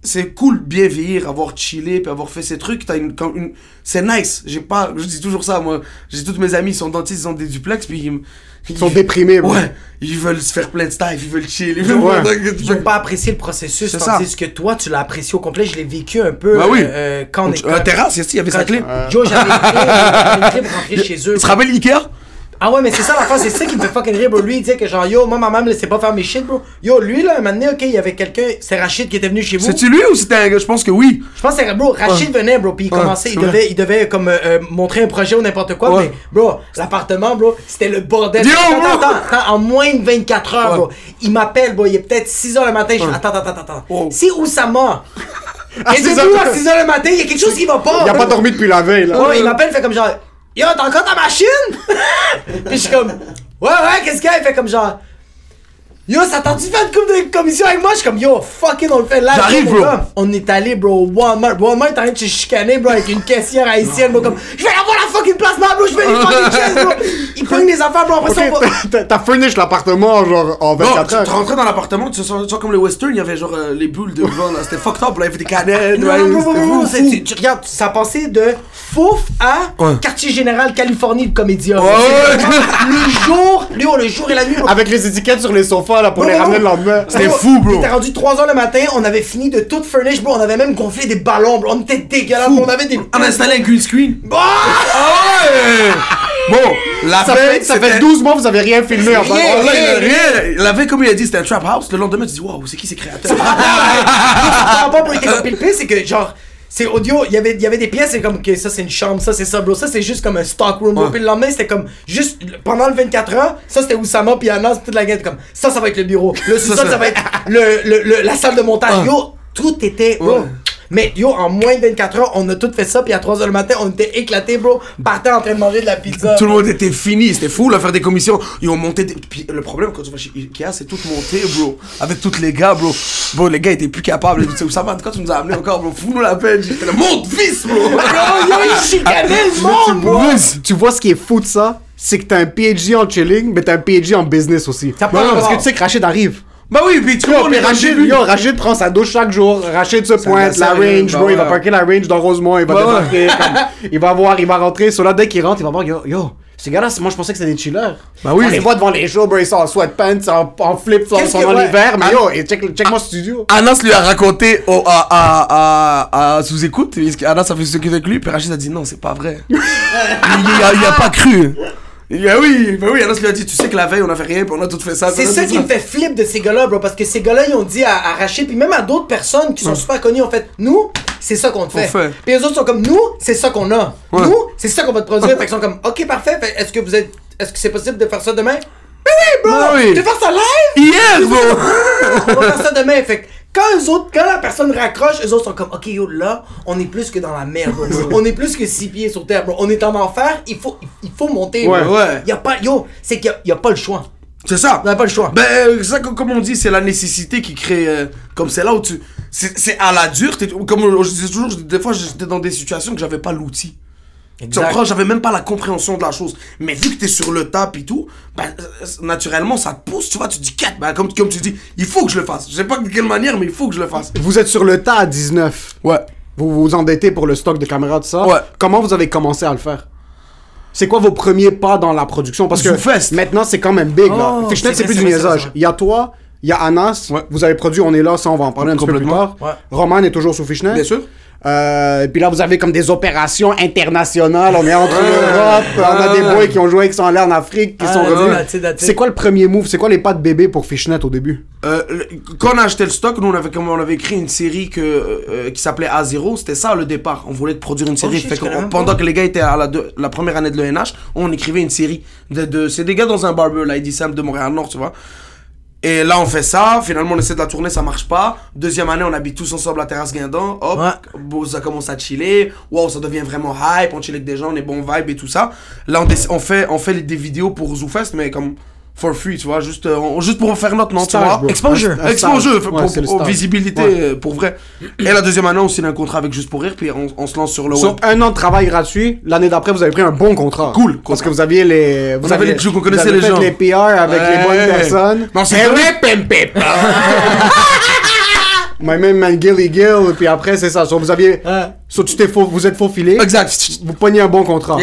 c'est cool bien vieillir, avoir chillé, puis avoir fait ces trucs, t'as une, comme une, c'est nice. J'ai pas, je dis toujours ça, moi. J'ai toutes mes amis, ils sont dentistes, ils ont des duplex, puis ils, Ils sont déprimés, bro. Ouais, ils veulent se faire plein de stuff, ils veulent chill, ils veulent Ouais. Ils n'ont pas apprécié le processus, C'est tandis que toi, tu l'as apprécié au complet. Je l'ai vécu un peu Bah oui. euh, euh, quand on est. Un terrasse, ici, il y avait sa clé. Yo, j'avais une clé, j'avais une clé pour rentrer chez eux. Tu te rappelles Ikea Ah ouais, mais c'est ça l'affaire, c'est ça qui me fait fucking rire, bro. Lui, il disait que genre, yo, moi, ma maman me laissait pas faire mes shit, bro. Yo, lui, là, un moment donné, ok, il y avait quelqu'un, c'est Rachid qui était venu chez vous. C'est-tu lui ou c'était un gars? Je pense que oui. Je pense que c'est bro, Rachid venait, bro, puis il Ouais, commençait, il c'est devait, il devait comme euh, euh, montrer un projet ou n'importe quoi, Ouais. mais bro, l'appartement, bro, c'était le bordel. Yo, attends, bro! attends, attends, en moins de 24 heures, bro. Il m'appelle, bro, il est peut-être 6 heures le matin, je fais, attends, attends, attends, attends. Si Oussama, À est 6 debout heures- à 6 heures le matin, il y a quelque chose qui va pas. Il a pas dormi depuis la veille, là. Ouais, il m'appelle, fait comme genre, yo, t'as encore ta machine? Puis je suis comme, ouais, ouais, qu'est-ce qu'il fait comme genre, Yo, ça t'a-tu fait une coupe de commission avec moi? Je suis comme, yo, fuck it, on le fait là. J'arrive, bro. On est allé, bro, au Walmart. Walmart est en train de se chicaner, bro, avec une caissière haïtienne, bro, comme, je vais avoir la fucking place, bro, je vais les fucking chaises, bro. Ils prennent les affaires, bro, après ça, on va. Ok, t'as- t'as furnish l'appartement genre en Non, 24 tu heures. tu rentrais dans l'appartement, tu sens, sens comme les western, il y avait genre euh, les boules de vent là, c'était fucked up, là, il y avait des canettes, Non, ouais, non, non, non, non, tu, tu regardes, ça passait de Fouf à Ouais. Quartier Général, Californie, de Comédia. Ouais, C'est vraiment Le jour, Léo, le jour et la nuit. bro. Avec les étiquettes sur les sofas là pour Bro, les bro, ramener le bro. lendemain. C'était fou, bro. On était rendu 3h le matin, on avait fini de tout furnish, bro. On avait même gonflé des ballons, bro. On était dégueulasse, bro. On avait des. On a installé un green screen. Ah! Ah ouais Bon, la Ça veille, fait, ça fait 12 mois vous avez rien filmé en Rien. Oh, là, rien. La veille, comme il a dit, c'était un trap house. Le lendemain, tu dis, waouh, c'est qui ces créateurs Ah, pas, bro. Et qu'est-ce qui le pire, c'est que genre. C'est audio, il y avait, il y avait des pièces, c'est comme que ça c'est une chambre, ça c'est ça, bro. Ça c'est juste comme un stock room, bro. Puis le lendemain c'était comme juste pendant le 24 heures, ça c'était Oussama puis Anas, toute la était comme ça, ça va être le bureau. Le sous-sol, ça. ça va être le, le, le- la salle de montage. Yo, tout était, bro. Mais yo, en moins de 24 heures, on a tout fait ça, puis à 3 heures le matin, on était éclatés, bro. Partait en train de manger de la pizza. Tout le monde était fini, c'était fou, là, faire des commissions. Ils ont monté des... Puis le problème, quand tu vas chez Ikea, c'est tout monté, bro. Avec tous les gars, bro. Bro, les gars étaient plus capables. Tu sais, Oussama, quand tu nous as amené encore, bro, fous-nous la peine. J'étais là, monte vis, bro. Yo, yo, ils chicanaient le monde, bro. Tu vois ce qui est fou de ça? C'est que t'as un PhD en chilling, mais t'as un PhD en business aussi. Ça Non, part non, parce que tu sais que Rachid arrive. Bah oui, puis tu est Rachid, yo, Rachid prend sa douche chaque jour. Rachid se pointe, la range, bro. Il va parquer la range dans Rosemont. Il va Bah débarquer. il va voir, il va rentrer. Sur là, dès qu'il rentre, il va voir, yo, yo. Ces gars-là, moi je pensais que c'était des chillers. Bah oui. On les voit devant les shows, bro. Ils sont en sweatpants, en, en flip-flops, ils sont dans l'hiver. Mais yo, et check, check mon studio. Anas lui a raconté au, à, à, à, à sous-écoute, qu'Anas a fait ce qu'il avec lui, puis Rachid a dit non, c'est pas vrai. il, il a pas cru. Ah oui, bah oui, Anas lui a dit, tu sais que la veille on a fait rien, puis on a tout fait ça. C'est ça qui me fait flip de ces gars-là, bro. Parce que ces gars-là, ils ont dit à, à Rachid, puis même à d'autres personnes qui sont super connues, en fait, nous, c'est ça qu'on te fait. fait. Puis les autres sont comme, nous, c'est ça qu'on a. Ouais. Nous, c'est ça qu'on va te produire. fait qu'ils sont comme, ok, parfait. Fait, est-ce que vous êtes. Est-ce que c'est possible de faire ça demain? Mais oui, bro! Oui. De faire ça live! Hier, bro. on va faire ça demain. Fait que quand eux autres, quand la personne raccroche, eux autres sont comme, ok, yo, là, on est plus que dans la merde, bro. on est plus que six pieds sur terre, bro. On est en enfer, il faut, il faut monter, Ouais, bro. ouais. Y a pas, yo, c'est qu'il y a, y a pas le choix. C'est ça. On n'a pas le choix. Ben, euh, ça, co- comme on dit, c'est la nécessité qui crée. euh, comme c'est là où tu. C'est à la dure. Comme euh, je disais toujours, des fois j'étais dans des situations que j'avais pas l'outil. Tu comprends, j'avais même pas la compréhension de la chose. Mais vu que t'es sur le tap et tout, ben, euh, naturellement, ça te pousse, tu vois, tu te dis, ben, comme, comme tu dis, il faut que je le fasse. Je sais pas de quelle manière, mais il faut que je le fasse. Vous êtes sur le tas à 19. Ouais. Vous vous endettez pour le stock de caméras, tout ça. Ouais. Comment vous avez commencé à le faire? C'est quoi vos premiers pas dans la production? Parce que maintenant, c'est quand même big. là. Oh, Fishnet, c'est plus du niaisage. Il y a toi, il y a Anas. Ouais. Vous avez produit On est là, ça, on va en parler un petit peu plus tard. Ouais. Roman est toujours sous Fishnet. Bien sûr. Euh, et puis là, vous avez comme des opérations internationales. On est entre Ouais. l'Europe. On a des Ouais. boys qui ont joué, qui sont allés en Afrique, qui Ah, sont revenus. C'est quoi le premier move? C'est quoi les pas de bébé pour Fishnet au début? Euh, quand on a acheté le stock, nous on avait, comme on avait écrit une série que, euh, qui s'appelait A0, c'était ça le départ. On voulait produire une série. Fait connais même pendant que les gars étaient à la, deux- la première année de l'ENH, on écrivait une série. De, de- c'est des gars dans un barber, là, Eddie Sam de Montréal-Nord, tu vois. Et là, on fait ça. Finalement, on essaie de la tourner, ça marche pas. Deuxième année, on habite tous ensemble à la terrasse Guindan. Hop, Ouais. ça commence à chiller. Wow, ça devient vraiment hype. On chill avec des gens, on est bon vibe et tout ça. Là, on, on fait, on fait des vidéos pour ZooFest, mais comme for free, tu vois, juste, euh, on- juste pour faire notre nom, tu vois. bro. Exposure. Un- un Exposure, pour, Ouais, visibilité Ouais. euh, pour vrai. Et la deuxième année, on signe un contrat avec Juste pour Rire, puis on, on se lance sur le Sur web. un an de travail gratuit, l'année d'après, vous avez pris un bon contrat. Cool. Parce que vous aviez les. Vous avait aviez- les vous connaissait avez les gens. les PR avec les bonnes Ouais. personnes. Non, c'est Eh vrai. ouais. My man, man, Gilly Gill, et puis après, c'est ça. So, vous aviez. Ouais. So, tu t'es faux, vous êtes faufilé. Exact. Vous pognez un bon contrat.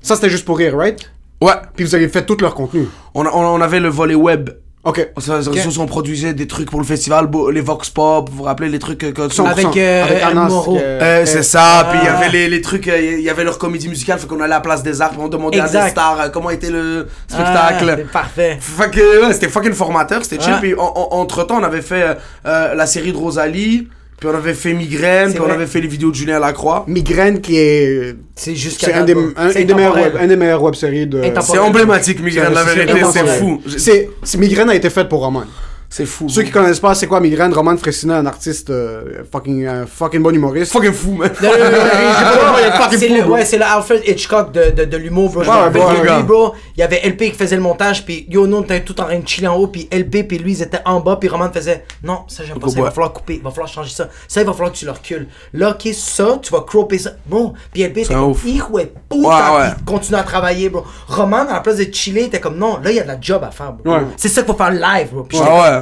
Ça, c'était juste pour rire, right? Ouais. Puis vous avez fait tout leur contenu. On, a- on, on avait le volet web. Ok. Ça- ça- on produisait des trucs pour le festival, les Vox Pop, vous vous rappelez les trucs que... que- 100%. Avec, euh, avec Anas. Euh, c'est euh, ça, puis il y avait les, les trucs, euh, il y avait leur comédie musicale, fait qu'on allait à la place des arts, puis on demandait à des stars euh, comment était le Ah, spectacle. c'est parfait. Fait que, ouais, c'était fucking formateur, c'était chill. Puis entre temps, on avait fait euh, euh, la série de Rosalie, puis on avait fait Migraine, puis on vrai. avait fait les vidéos de Julien Lacroix. Migraine qui est. C'est juste C'est un des, un, C'est une des meilleures intemporel. web, un des meilleures web séries de. C'est emblématique, Migraine, la vérité, c'est fou. C'est- Migraine a été faite pour Roman. C'est fou. Ceux qui connaissent pas, c'est quoi Migraine Roman Fressina, un artiste euh, fucking, euh, fucking bon humoriste. Fucking fou, man. Non, non, non, non, il est fucking c'est fou, le, ouais, c'est le Alfred Hitchcock de, de, de l'humour, bro. Ouais, ouais, ouais. lui, bro, il y avait LP qui faisait le montage, puis yo, nous, on était tout en train de chiller en haut, puis LP, puis lui, ils étaient en bas, puis Roman faisait Non, ça, j'aime pas ça, il va falloir couper, il va falloir changer ça. Ça, il va falloir que tu le recules. Là, ok, ça, tu vas cropper ça. Bon, puis LP un comme ouf. Hijo de puta, continue à travailler, bro. Roman, à la place de chiller, était comme Non, là, il y a de la job à faire, bro. Ouais. C'est ça qu'il faut faire live, bro.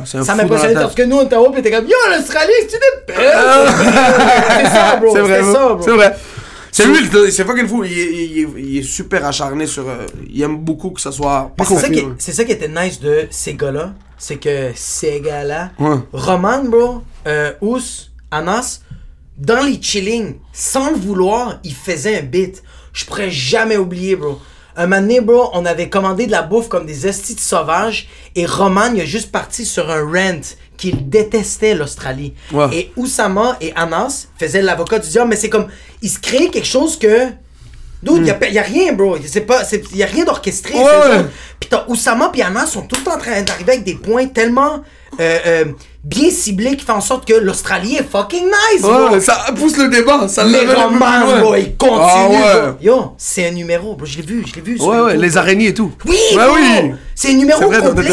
C'est un ça m'impressionnait parce que nous, on était en haut, puis t'es comme Yo, l'Australie, c'est une belle. C'est ça, bro. C'est vrai, C'est vrai. C'est lui, c'est fucking fou. Il est, il il est super acharné sur. euh, il aime beaucoup que ça soit. C'est ça, qui, c'est ça qui était nice de ces gars-là. C'est que ces gars-là, Ouais. Roman, bro, euh, Ous, Anas, dans les chillings, sans le vouloir, ils faisaient un beat. Je pourrais jamais oublier, bro. Un moment donné, bro, on avait commandé de la bouffe comme des estis sauvages et Roman, il a juste parti sur un rant qu'il détestait l'Australie. Ouais. Et Oussama et Anas faisaient l'avocat du diable, mais c'est comme, ils se créaient quelque chose que... Dude, y'a, y a rien, bro. C'est pas, c'est, y a rien d'orchestré. Ouais. Puis t'as Oussama et Anas sont tout le temps en train d'arriver avec des points tellement euh, euh, bien ciblés qui font en sorte que l'Australie est fucking nice, bro. Ouais, ça pousse le débat. Ça Mais l'amène un peu plus Roman, loin. bro, il continue, Ah ouais. bro. Yo, c'est un numéro, bro. Je l'ai vu, je l'ai vu. Ouais, les araignées et tout. Oui, Ouais, bro. oui. C'est un numéro vrai, complet.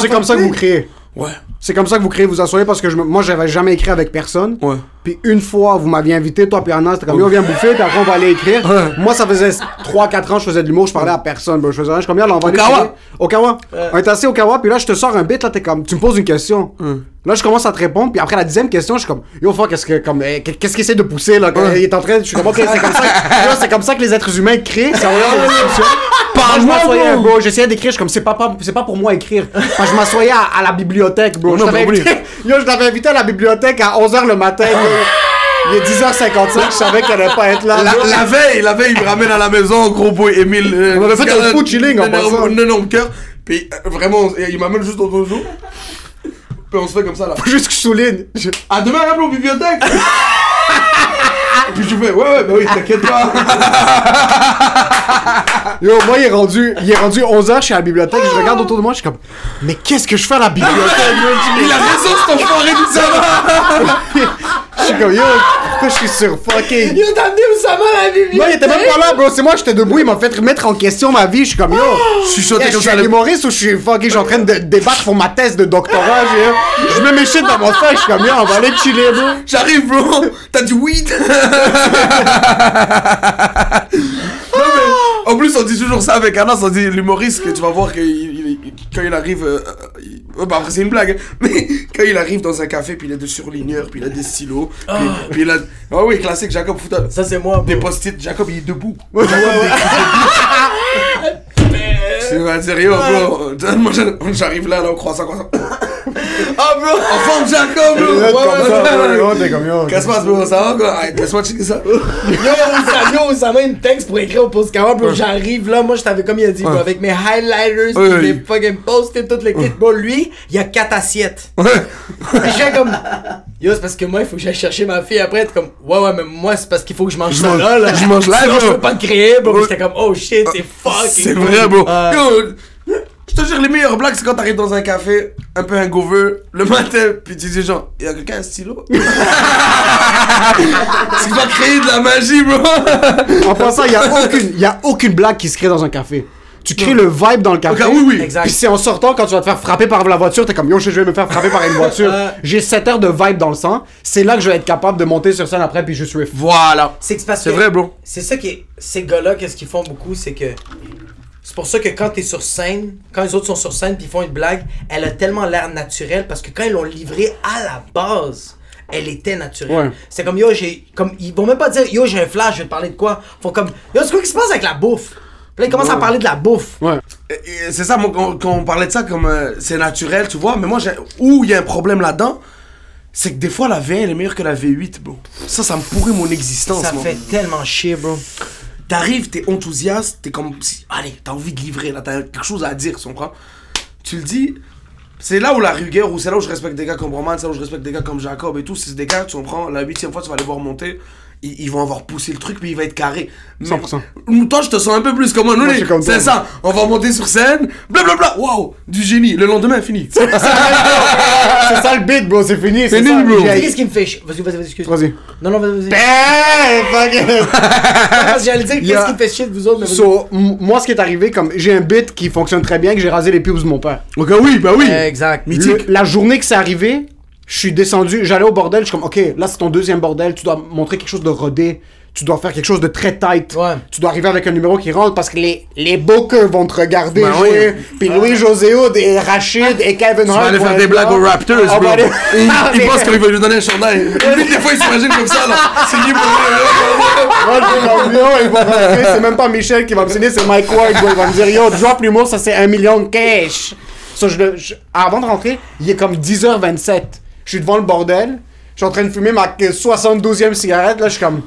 c'est comme ça que vous créez. Ouais. C'est comme ça que vous créez, vous asseyez parce que je moi, j'avais jamais écrit avec personne. Ouais. Puis une fois, vous m'aviez invité, toi puis Anna, c'était comme, yo, viens bouffer, puis après, on va aller écrire. Moi, ça faisait 3-4 ans, je faisais de l'humour, je parlais à personne. bro. Je faisais rien, je suis comme, yo, là, on va Okawa. Okawa. On est assis au Okawa, puis là, je te sors un bit, là, t'es comme, tu me poses une question. Là, je commence à te répondre, puis après la dixième question, je suis comme, yo, fuck, qu'est-ce que, comme, eh, qu'est-ce qu'il essaie de pousser, là? Il est en train, je suis comme, ok, c'est comme ça, Yo, c'est comme ça que les êtres humains créent, c'est en regardant les discussions. Moi, je m'assoyais, bro, j'essayais d'écrire, je suis comme, c'est pas, pas- c'est pas pour moi écrire. Quand je m'assoyais à, à la bibliothèque, bro. Oh je non, t'avais invité, yo, je t'avais invité à la bibliothèque à 11h le matin. Il est 10h55, je savais qu'elle allait pas être là. La, veille, la veille, il me ramène à la maison, gros boy Emile. euh, On avait fait un food chilling en passant. Un énorme cœur. Puis euh, vraiment, il m'amène juste au dojo. Puis on se fait comme ça là. Juste que je souligne. Je- À demain, à la bibliothèque. Puis je fais, ouais, ouais, bah oui, t'inquiète pas. Yo, moi, il est rendu, il est rendu 11h, je suis à la bibliothèque, je regarde autour de moi, je suis comme, mais qu'est-ce que je fais à la bibliothèque? Il a raison, cet enfoiré du sabbat. Je suis comme, yo, pourquoi je suis sur fucking. Yo, t'as amené Oussama à la bibliothèque. Non, il était même pas là, bro. C'est moi, j'étais debout, il m'a fait remettre en question ma vie. Je suis comme, yo. Je suis sauté Eh, je comme suis ça. un le- humoriste ou je suis fucking, je suis en train de débattre pour ma thèse de doctorat, je, je mets mes shit dans mon sac, je suis comme, yo, on va aller chiller, bro. J'arrive, bro. T'as du weed? en plus, on dit toujours ça avec Anas. On dit l'humoriste que tu vas voir que il- il- quand il arrive. euh, euh, il- bah, après, c'est une blague. hein. Mais quand il arrive dans un café, puis il a des surligneurs, puis il a des stylos. Puis, puis il a. Ah oui, classique, Jacob Fouta. Ça, c'est moi, bro. Des post-it, Jacob il est debout. Jacob est debout. C'est pas sérieux, bro. Moi j'arrive- j'arrive là, là, on croit ça, croit ça. Ah, bro. En forme, Jacob, bro. Ouais, Comme ouais, bro, comme, yo. Qu'est-ce qui se bro? Ça va, quoi? Laisse-moi checker ça. Yo, Oussama, yo, Oussama, il me texte pour écrire au Postcard, bro. J'arrive là, moi, je t'avais comme il a dit, bro, avec mes highlighters, Ouais, pis ouais. mes fucking post-it, toutes les kits. Bro, lui, il y a 4 assiettes. Fais comme. Yo, c'est parce que moi, il faut que j'aille chercher ma fille après. T'es comme, ouais, ouais, mais moi, c'est parce qu'il faut que je mange ça là, là. je mange là, Sinon, je bro. peux pas te créer, bro. J'étais comme, oh shit, c'est fucking. C'est vrai, bro. Je te jure, les meilleures blagues, c'est quand t'arrives dans un café, un peu hangover, le matin, puis tu dis genre, y'a quelqu'un un stylo? tu vas créer de la magie, bro. En passant, il y a aucune, il y a aucune blague qui se crée dans un café. Tu crées le vibe dans le café. Ok, oui, oui. Exact. Puis c'est en sortant, quand tu vas te faire frapper par la voiture, t'es comme yo, je vais me faire frapper par une voiture. Ouais. J'ai 7 heures de vibe dans le sang. C'est là que je vais être capable de monter sur scène après, puis juste riff. Voilà. C'est c'est C'est vrai, bro. C'est ça qui est. Ces gars-là, qu'est-ce qu'ils font beaucoup, c'est que. C'est pour ça que quand t'es sur scène, quand les autres sont sur scène puis ils font une blague, elle a tellement l'air naturelle parce que quand ils l'ont livrée à la base, elle était naturelle. Ouais. C'est comme yo, j'ai. Comme, ils vont même pas dire yo, j'ai un flash, je vais te parler de quoi. Ils font comme yo, c'est quoi qui se passe avec la bouffe? Puis là, ils commencent à parler de la bouffe. Ouais. C'est ça, moi, quand, quand on parlait de ça, comme euh, c'est naturel, tu vois, mais moi, où il y a un problème là-dedans, c'est que des fois, la V1, elle est meilleure que la V8, bro. Ça, ça me pourrit mon existence, Ça moi. fait tellement chier, bro. T'arrives, t'es enthousiaste, t'es comme. si- Allez, t'as envie de livrer, là, t'as quelque chose à dire, tu comprends? Tu le dis. C'est là où la rigueur, ou c'est là où je respecte des gars comme Roman, c'est là où je respecte des gars comme Jacob et tout. C'est des gars, tu comprends, la huitième fois, tu vas les voir monter. Ils, ils vont avoir poussé le truc, puis il va être carré. Mais 100%. Toi, je te sens un peu plus comme un Moi, toi. C'est ça. On va monter sur scène, blablabla. Waouh, du génie. Le lendemain, fini. c'est ça le beat, bro, c'est fini. C'est nul, bro. J'ai- Qu'est-ce qui me fait chier Vas-y, vas-y, vas-y, excuse. Vas-y. Non, non, vas-y, vas-y. Ben, J'allais dire, qu'est-ce qui me fait chier de vous autres, mais. So, moi, ce qui est arrivé, comme j'ai un bit qui fonctionne très bien, que j'ai rasé les pubs de mon père. Ok, oui, bah oui. Exact. Mythique. Le- la journée que c'est arrivé, je suis descendu, j'allais au bordel, je suis comme, ok, là c'est ton deuxième bordel, tu dois montrer quelque chose de rodé, tu dois faire quelque chose de très tight. Ouais. Tu dois arriver avec un numéro qui rentre parce que les, les bookers vont te regarder Ben jouer. oui. Puis Louis José Hood et Rachid et Kevin Tu vas Hart. aller faire des blagues aux Raptors, bro. aller- Il, Ah, il mais- pense qu'il va lui donner un chandail. Lui, des fois, il s'imagine comme ça, là. C'est libre. C'est même pas Michel qui va me signer, c'est Mike Ward, bro. Il va me dire, yo, drop l'humour, ça c'est un million de cash. So, je, je- avant de rentrer, il est comme 10h27. Je suis devant le bordel, je suis en train de fumer ma 72e cigarette, là, je suis comme,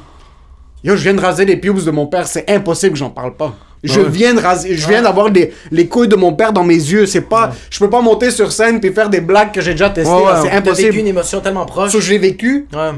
yo, je viens de raser les pubes de mon père, c'est impossible que j'en parle pas. Je Ouais. viens de raser, je viens d'avoir les, les couilles de mon père dans mes yeux, c'est pas, je peux pas monter sur scène puis faire des blagues que j'ai déjà testées, Ouais, ouais. là, c'est T'as vécu impossible. une émotion tellement proche. So, je l'ai vécu, Ouais.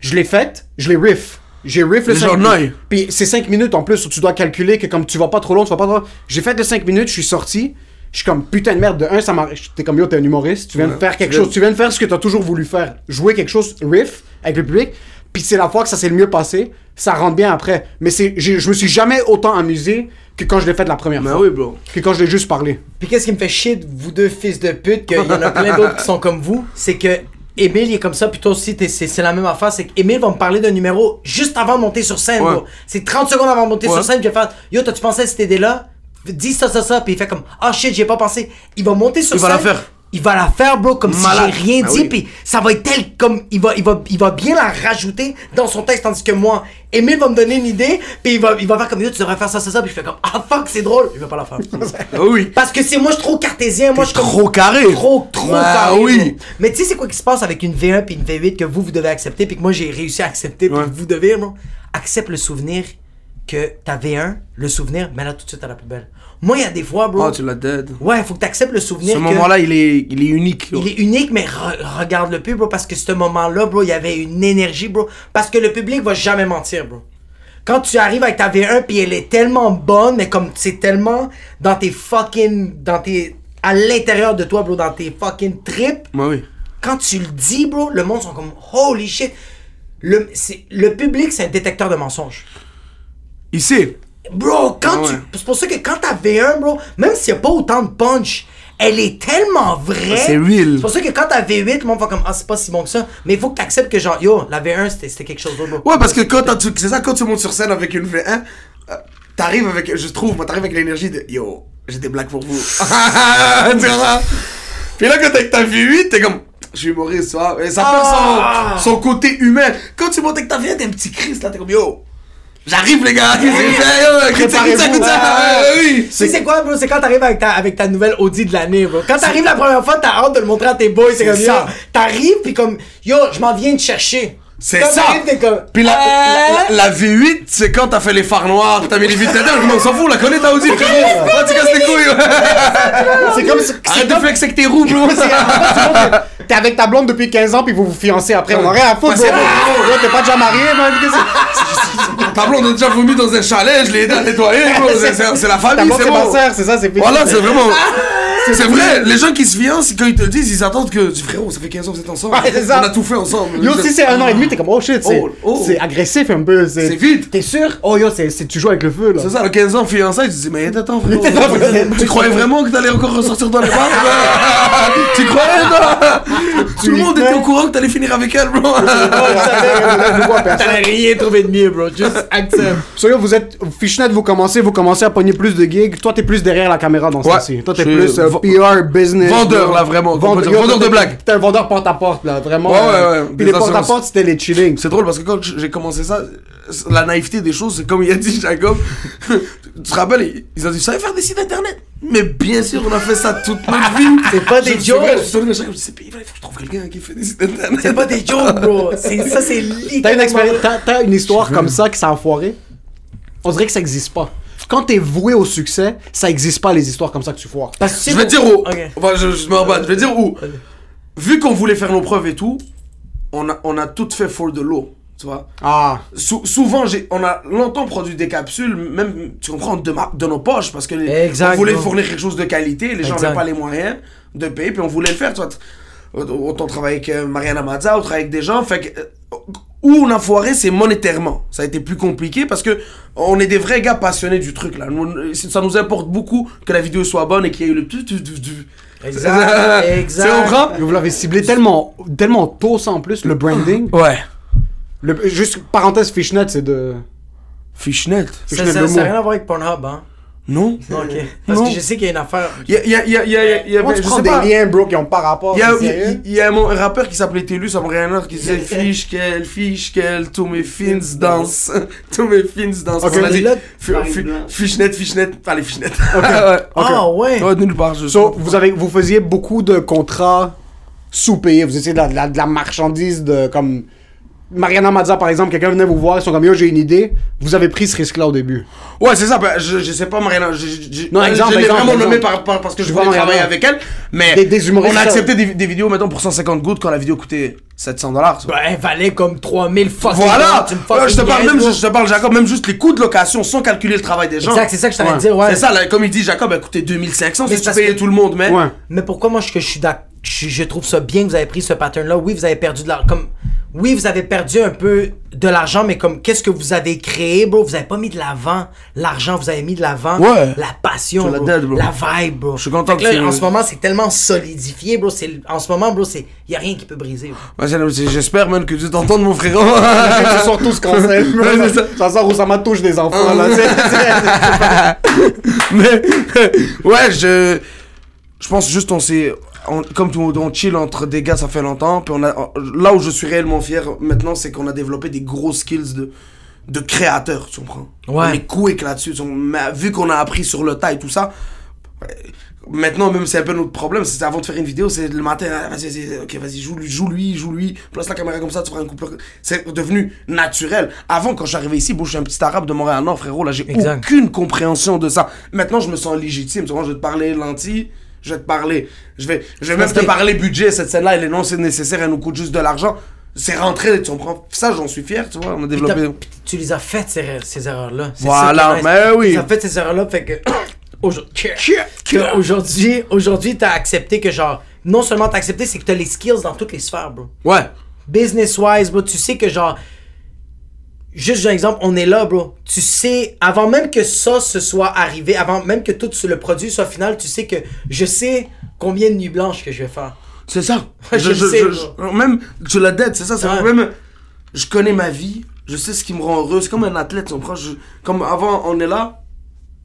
je l'ai faite, je l'ai riff. J'ai riff le Les 5 gens minutes. noient. Puis c'est 5 minutes en plus, où tu dois calculer que comme tu vas pas trop long, tu vas pas trop. J'ai fait le 5 minutes, je suis sorti. Je suis comme putain de merde. De un, ça m'a. T'es comme yo, t'es un humoriste. Tu viens de Ouais. faire quelque Tu viens- chose. Tu viens de faire ce que t'as toujours voulu faire. Jouer quelque chose, riff, avec le public. Puis c'est la fois que ça s'est le mieux passé. Ça rentre bien après. Mais c'est, je me suis jamais autant amusé que quand je l'ai fait la première Mais fois. oui, bro. Que quand je l'ai juste parlé. Puis qu'est-ce qui me fait chier de vous deux fils de pute, qu'il y en a plein d'autres qui sont comme vous, c'est que Émile il est comme ça, puis toi aussi t'es- c'est c'est la même affaire, c'est qu'Émile va me parler d'un numéro juste avant de monter sur scène, Ouais. bro. C'est 30 secondes avant de monter Ouais. sur scène, puis il va faire Yo, t'as-tu pensé à cette idée-là? Dis ça, ça, ça, puis il fait comme Ah shit, j'y ai pas pensé. Il va monter sur Il va scène. la faire. Il va la faire, bro, comme Malade. si j'ai rien Ah dit, oui. puis ça va être tel comme. Il va, il, va, il va bien la rajouter dans son texte, tandis que moi, Émile va me donner une idée, puis il va, il va faire comme Yo, tu devrais faire ça, ça, ça, puis je fais comme Ah fuck, c'est drôle. Il va pas la faire. Ah oui. Parce que c'est moi, je suis trop cartésien. Moi, je suis comme- trop carré. Trop, trop Bah carré. oui. bro. Mais tu sais, c'est quoi qui se passe avec une V1 puis une V8 que vous, vous devez accepter, puis que moi, j'ai réussi à accepter, puis Ouais. que vous devez, bro? Accepte le souvenir que ta V1, le souvenir, mets-la tout de suite à la poubelle. Moi, il y a des fois, bro. Oh, tu l'as dead. Ouais, faut que tu acceptes le souvenir. Ce que moment-là, il est, il est unique. Il est unique, mais re- regarde-le plus, bro, parce que ce moment-là, bro, il y avait une énergie, bro. Parce que le public va jamais mentir, bro. Quand tu arrives avec ta V1 puis elle est tellement bonne, mais comme c'est tellement dans tes fucking. dans tes. à l'intérieur de toi, bro, dans tes fucking tripes, Ouais, oui. quand tu le dis, bro, le monde sont comme holy shit. Le, c'est- le public, c'est un détecteur de mensonges. Sait. Bro, quand Ah tu. C'est pour ça que quand ta V1, bro, même s'il n'y a pas autant de punch, elle est tellement vraie. C'est real. C'est pour ça que quand ta V8, le monde va comme Ah, c'est pas si bon que ça. Mais il faut que tu acceptes que, genre, yo, la V1, c'était quelque chose d'autre. Ouais, parce que quand t'as- tu- c'est ça, quand tu montes sur scène avec une V1, euh, t'arrives avec, je trouve, moi, t'arrives avec l'énergie de Yo, j'ai des blagues pour vous. Tu vois? Puis là, quand avec ta V8, t'es comme. Je suis humoriste, tu vois? Et ça Ah. perd son, son côté humain. Quand tu montes avec ta V1, t'es un petit Christ, là, t'es comme Yo. J'arrive, les gars. C'est? C'est quoi, bro? C'est quand t'arrives avec ta, avec ta nouvelle Audi de l'année, bro. Quand t'arrives la première fois, t'as hâte de le montrer à tes boys. C'est comme ça. T'arrives, pis comme, yo, je m'en viens te chercher. C'est ça. comme. Puis la, Euh, la, la V8, c'est quand t'as fait les phares noirs, t'as mis les vitres dedans, on s'en fout, la connaît ta Audi, frérot. Tu casses les couilles? C'est comme. c'est Arrête de comme- flex avec tes roues, bro. T'es avec ta blonde depuis 15 ans puis vous vous fiancez après. On a rien à foutre, bro. T'es pas déjà marié, man. Ta blonde a déjà vomi dans un chalet, je l'ai aidé à nettoyer, bro. C'est- la famille, c'est bon. c'est ça, c'est. Voilà, c'est vraiment. C'est vrai, les gens qui se fiancent, quand ils te le disent, ils attendent que. Tu frérot, ça fait 15 ans que vous êtes ensemble. Ouais, c'est ça. On a tout fait ensemble. Yo, si c'est un an et demi, t'es comme, oh shit, c'est Oh, oh. agressif un peu. C'est vite. T'es sûr? Oh yo, c'est c'est- tu joues avec le feu, là. C'est ça, à 15 ans, fiançailles, tu te dis, mais attends, frérot. Tu croyais vraiment que t'allais encore ressortir dans les bars Tu croyais, non Tout le monde était au courant que t'allais finir avec elle, bro. T'as rien trouvé de mieux, bro. Juste accepte. So yo, vous êtes Fishnet, vous commencez, vous commencez à pogner plus de gigs. Toi, t'es plus derrière la caméra dans ce temps-ci. Toi, t'es plus euh, PR, business. Vendeur, là, vraiment, dire. Vendeur de blagues. T'es un vendeur porte-à-porte, là, vraiment. Ouais, euh, ouais, ouais. Puis les porte-à-porte, c'était les chillings. C'est drôle parce que quand j'ai commencé ça, la naïveté des choses, c'est comme il a dit Jacob. tu te rappelles, ils- ont dit, vous savez faire des sites internet? Mais bien sûr, on a fait ça toute notre vie. C'est pas des jokes. Je pas vrai, il faut que je trouve quelqu'un qui fait des sites internet. C'est pas des jokes, bro. Ça, c'est T'as une, littéralement. t'as une histoire comme ça qui s'est enfoirée? On dirait que ça existe pas. Quand t'es voué au succès, ça existe pas les histoires comme ça que tu foires. Parce que Je te dire où. Ok. Enfin, je, je me. Je vais te dire où. Vu qu'on voulait faire nos preuves et tout, on a, on a tout fait for de l'eau. Tu vois Ah. Sou- souvent, j'ai, on a longtemps produit des capsules, même, tu comprends, de, ma- de nos poches, parce que les- on voulait fournir quelque chose de qualité, les gens n'avaient pas les moyens de payer, puis on voulait le faire, tu vois. Autant travailler avec Mariana Mazza, ou travailler avec des gens, fait que, euh, où on a foiré, c'est monétairement. Ça a été plus compliqué parce que on est des vrais gars passionnés du truc, là. Nous, ça nous importe beaucoup que la vidéo soit bonne et qu'il y ait eu le Exact, exact. Vous l'avez ciblé tellement, tellement tôt, ça en plus, le branding. Ouais. Le- juste parenthèse fishnet, c'est de. Fishnet. Ça Fishnet, ça- n'a rien à voir avec Pornhub, hein? Non? Ok. Parce Non. que je sais qu'il y a une affaire. Il y a, il y a, il y a, il y a, il y a- Comment tu je prends sais des pas. liens, bro, qui ont pas rapport Il y a, il y a un rappeur qui s'appelait Télus à Montréal qui disait Fiche qu'elle, fiche qu'elle, tous mes fins dansent. tous mes fins dansent. Ok. On a dit Fishnet, fishnet, pas les fishnet. Ah ouais! Ouais, nulle part, je So, vous, avez, vous faisiez beaucoup de contrats sous-payés. Vous étiez de la, de la- de la marchandise de comme. Mariana Mazza, par exemple, quelqu'un venait vous voir, ils sont comme yo, j'ai une idée. Vous avez pris ce risque-là au début. Ouais, c'est ça, ben, je, je sais pas, Mariana. Je, je, je- Non, je exemple, l'ai exemple, vraiment nommé par, par- parce que je, Je voulais vois travailler avec elle. Mais Des- des on a ça- accepté des, des vidéos, mettons, pour 150 gouttes quand la vidéo coûtait 700 dollars. Ben, elle valait comme 3000 fucking Voilà! Là, je te parle même, je te parle, Jacob, même juste les coûts de location sans calculer le travail des gens. Exact, c'est ça que je t'allais Ouais. dire, ouais. C'est ça, là, comme il dit, Jacob a coûté 2500 Mais si c'est tu payais que- tout le monde, mais. Ouais. Mais pourquoi moi je, que je suis d'accord, je, je trouve ça bien que vous avez pris ce pattern-là? Oui, vous avez perdu de l'argent. Comme, oui, vous avez perdu un peu de l'argent, mais comme qu'est-ce que vous avez créé, bro? Vous avez pas mis de l'avant l'argent, vous avez mis de l'avant Ouais. la passion, la bro. dead, bro. la vibe, bro. Je suis content que là, en ce moment, c'est tellement solidifié, bro. C'est, en ce moment, bro, c'est, y a rien qui peut briser. Ouais, J'espère, man, que tu t'entends mon frérot. Ils sont tous cancel. Ça. sort où ça m'a touche des enfants, là. Mais, ouais, je. Je pense juste, on s'est. On- comme tout, on chill entre des gars, ça fait longtemps. Puis on a, là où je suis réellement fier maintenant, c'est qu'on a développé des gros skills de, de créateur, tu comprends? Ouais. On est quick là-dessus. mais Vu qu'on a appris sur le tas et tout ça. Maintenant, même, c'est un peu notre problème. C'est avant de faire une vidéo, c'est le matin, ah, vas-y, vas-y, ok, vas-y, joue-lui, joue-lui, joue-lui. Place la caméra comme ça, tu feras un couple. C'est devenu naturel. Avant, quand je suis arrivé ici, bon, je suis un petit arabe de Montréal-Nord, frérot, là, j'ai aucune compréhension de ça. Maintenant, je me sens légitime. Tu vois, je vais te parler lentilles, je vais te parler. Je vais, je vais même te parler budget. Cette scène-là, elle est non, c'est nécessaire, elle nous coûte juste de l'argent. C'est rentré, tu comprends. Ça, j'en suis fier, tu vois, on a développé. puis tu les as faites, ces, ces erreurs-là. Voilà, mais oui. Tu as fait ces erreurs-là, fait que. Aujourd'hui, que aujourd'hui, aujourd'hui, t'as accepté que genre, non seulement t'as accepté, c'est que t'as les skills dans toutes les sphères, bro. Ouais. Business-wise, bro, tu sais que genre, juste un exemple, on est là, bro. Tu sais, avant même que ça se soit arrivé, avant même que tout le produit soit final, tu sais que je sais combien de nuits blanches que je vais faire. C'est ça. Je sais, je- même, tu l'as dead, c'est ça. C'est Ouais. même, je connais ma vie, je sais ce qui me rend heureux. C'est comme un athlète, comprends? Je- comme avant, on est là,